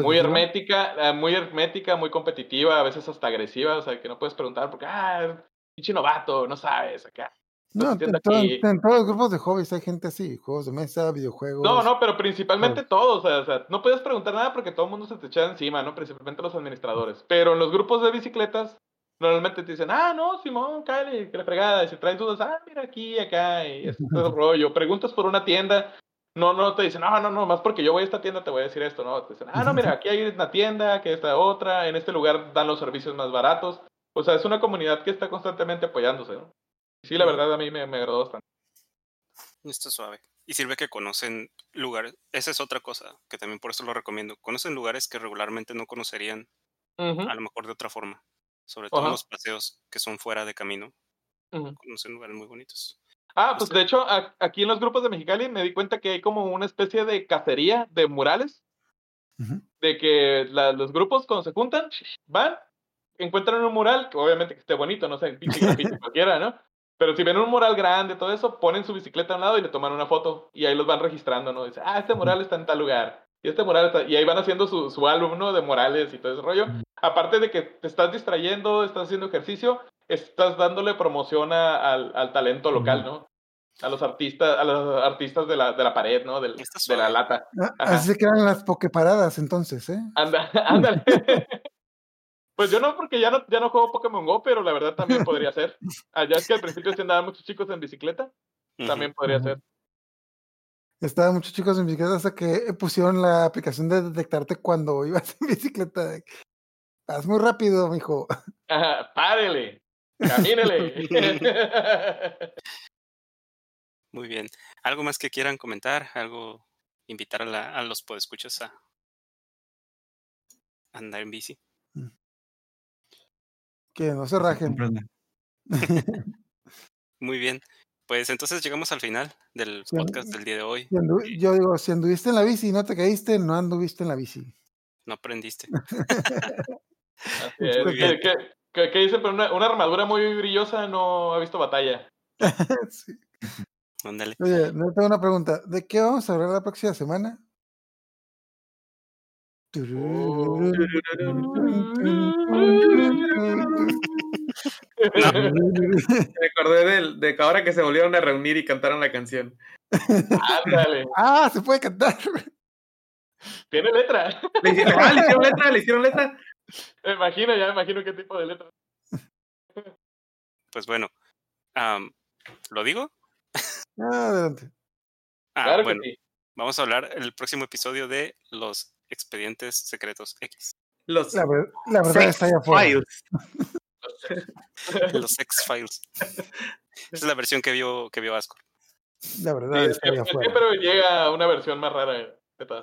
muy hermética, eh, muy hermética, muy competitiva, a veces hasta agresiva. O sea, que no puedes preguntar porque, ah, pinche novato, no sabes, acá. No, en, aquí. en todos los grupos de hobbies hay gente así, juegos de mesa, videojuegos. No, no, pero principalmente todos, o sea, o sea, no puedes preguntar nada porque todo el mundo se te echa encima, ¿no? Principalmente los administradores. Pero en los grupos de bicicletas, normalmente te dicen, ah, no, Simón, cállate, que la fregada. Y si traen dudas, ah, mira aquí, acá, y es todo el rollo. Preguntas por una tienda, no, no te dicen, no, no, no, más porque yo voy a esta tienda te voy a decir esto, ¿no? Te dicen, ah, no, mira, aquí hay una tienda, que esta otra, en este lugar dan los servicios más baratos. O sea, es una comunidad que está constantemente apoyándose, ¿no? Sí, la verdad, a mí me, me agradó bastante. Está suave. Y sirve que conocen lugares. Esa es otra cosa que también por eso lo recomiendo. Conocen lugares que regularmente no conocerían a lo mejor de otra forma. Sobre todo Ajá. los paseos que son fuera de camino. Conocen lugares muy bonitos. Ah, pues de hecho, aquí en los grupos de Mexicali me di cuenta que hay como una especie de cacería de murales, Ujú. de que la- los grupos cuando se juntan, van, encuentran un mural, que obviamente que esté bonito, no sé, pinche graffiti cualquiera, ¿no? Pero si ven un mural grande, todo eso, ponen su bicicleta a un lado y le toman una foto, y ahí los van registrando, ¿no? Dice, ah, este mural está en tal lugar, y este mural está, y ahí van haciendo su, su álbum, ¿no? De murales y todo ese rollo. Aparte de que te estás distrayendo, estás haciendo ejercicio, estás dándole promoción a- al, al talento local, ¿no? A los artistas, a los artistas de la, de la pared, ¿no? Del- de la lata. Ah, Ajá. Así se crean las pokeparadas entonces, ¿eh? Anda, ándale. Pues yo no, porque ya no, ya no juego Pokémon Go, pero la verdad también podría ser. Allá es que al principio se andaban muchos chicos en bicicleta, también podría ser. Estaban muchos chicos en bicicleta hasta que pusieron la aplicación de detectarte cuando ibas en bicicleta. Vas muy rápido, mijo. Ajá, párele, camínele. Muy bien. ¿Algo más que quieran comentar? ¿Algo? Invitar a, la- a los podescuchas a andar en bici. Que no se rajen. Muy bien. Pues entonces llegamos al final del podcast del día de hoy. Si andu- yo digo, si anduviste en la bici y no te caíste, no anduviste en la bici. No aprendiste. Así es. Muy ¿Qué, bien. qué, qué- qué dicen? Pero una, una armadura muy brillosa no ha visto batalla. Sí. Ándale. Oye, no tengo una pregunta. ¿De qué vamos a hablar la próxima semana? Oh. Me acordé del- de, que ahora que se volvieron a reunir y cantaron la canción. Ándale, Ah, se puede cantar. tiene letra. ¿Le hicieron, ah, ¿le hicieron letra? ¿Le hicieron letra? Me imagino, ya me imagino qué tipo de letra. Pues bueno. ¿Lo digo? Ah, adelante. Ah, claro bueno. que sí. Vamos a hablar el próximo episodio de los expedientes secretos X. Los La, ver- la verdad Sex está allá afuera. Files. Los X-Files. Esa es la versión que vio, que vio Asco. La verdad Sí, está allá afuera. siempre llega una versión más rara de todas.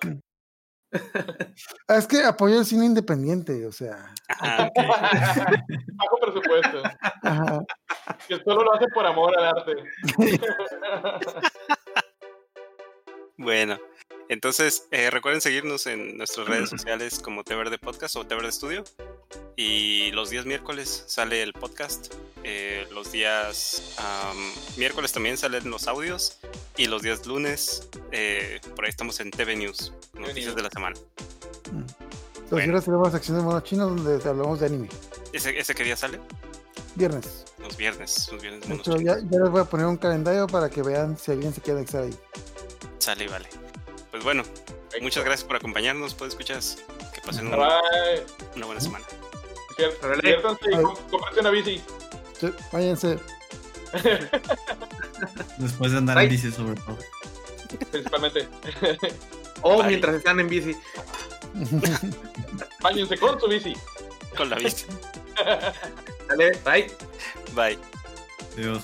Ah, Es que apoyo el cine independiente, o sea. Ah. Bajo presupuesto. Ajá. Que solo lo hace por amor al arte. Bueno, entonces eh, recuerden seguirnos en nuestras redes sociales como Té Verde Podcast o Té Verde Studio. Y los días miércoles sale el podcast. eh, los días miércoles también salen los audios. Y los días lunes, eh, por ahí estamos en TV News, noticias News. de la semana. Los Bueno. viernes tenemos sección de monos chinos donde hablamos de anime. ¿Ese, ese qué día sale? Viernes. Los viernes. Los viernes De monos hecho, ya, chinos. ya les voy a poner un calendario para que vean si alguien se quiere anexar ahí. Sale, vale. Pues bueno, muchas gracias por acompañarnos. Pues escuchas. Que pasen una buena semana. Diviértanse y cómprense una bici. Sí, váyanse. Después de andar Bye. en bici, sobre todo. Principalmente. O Bye. mientras están en bici. Báñense con su bici. Con la bici. Dale, bye. Bye. Adiós.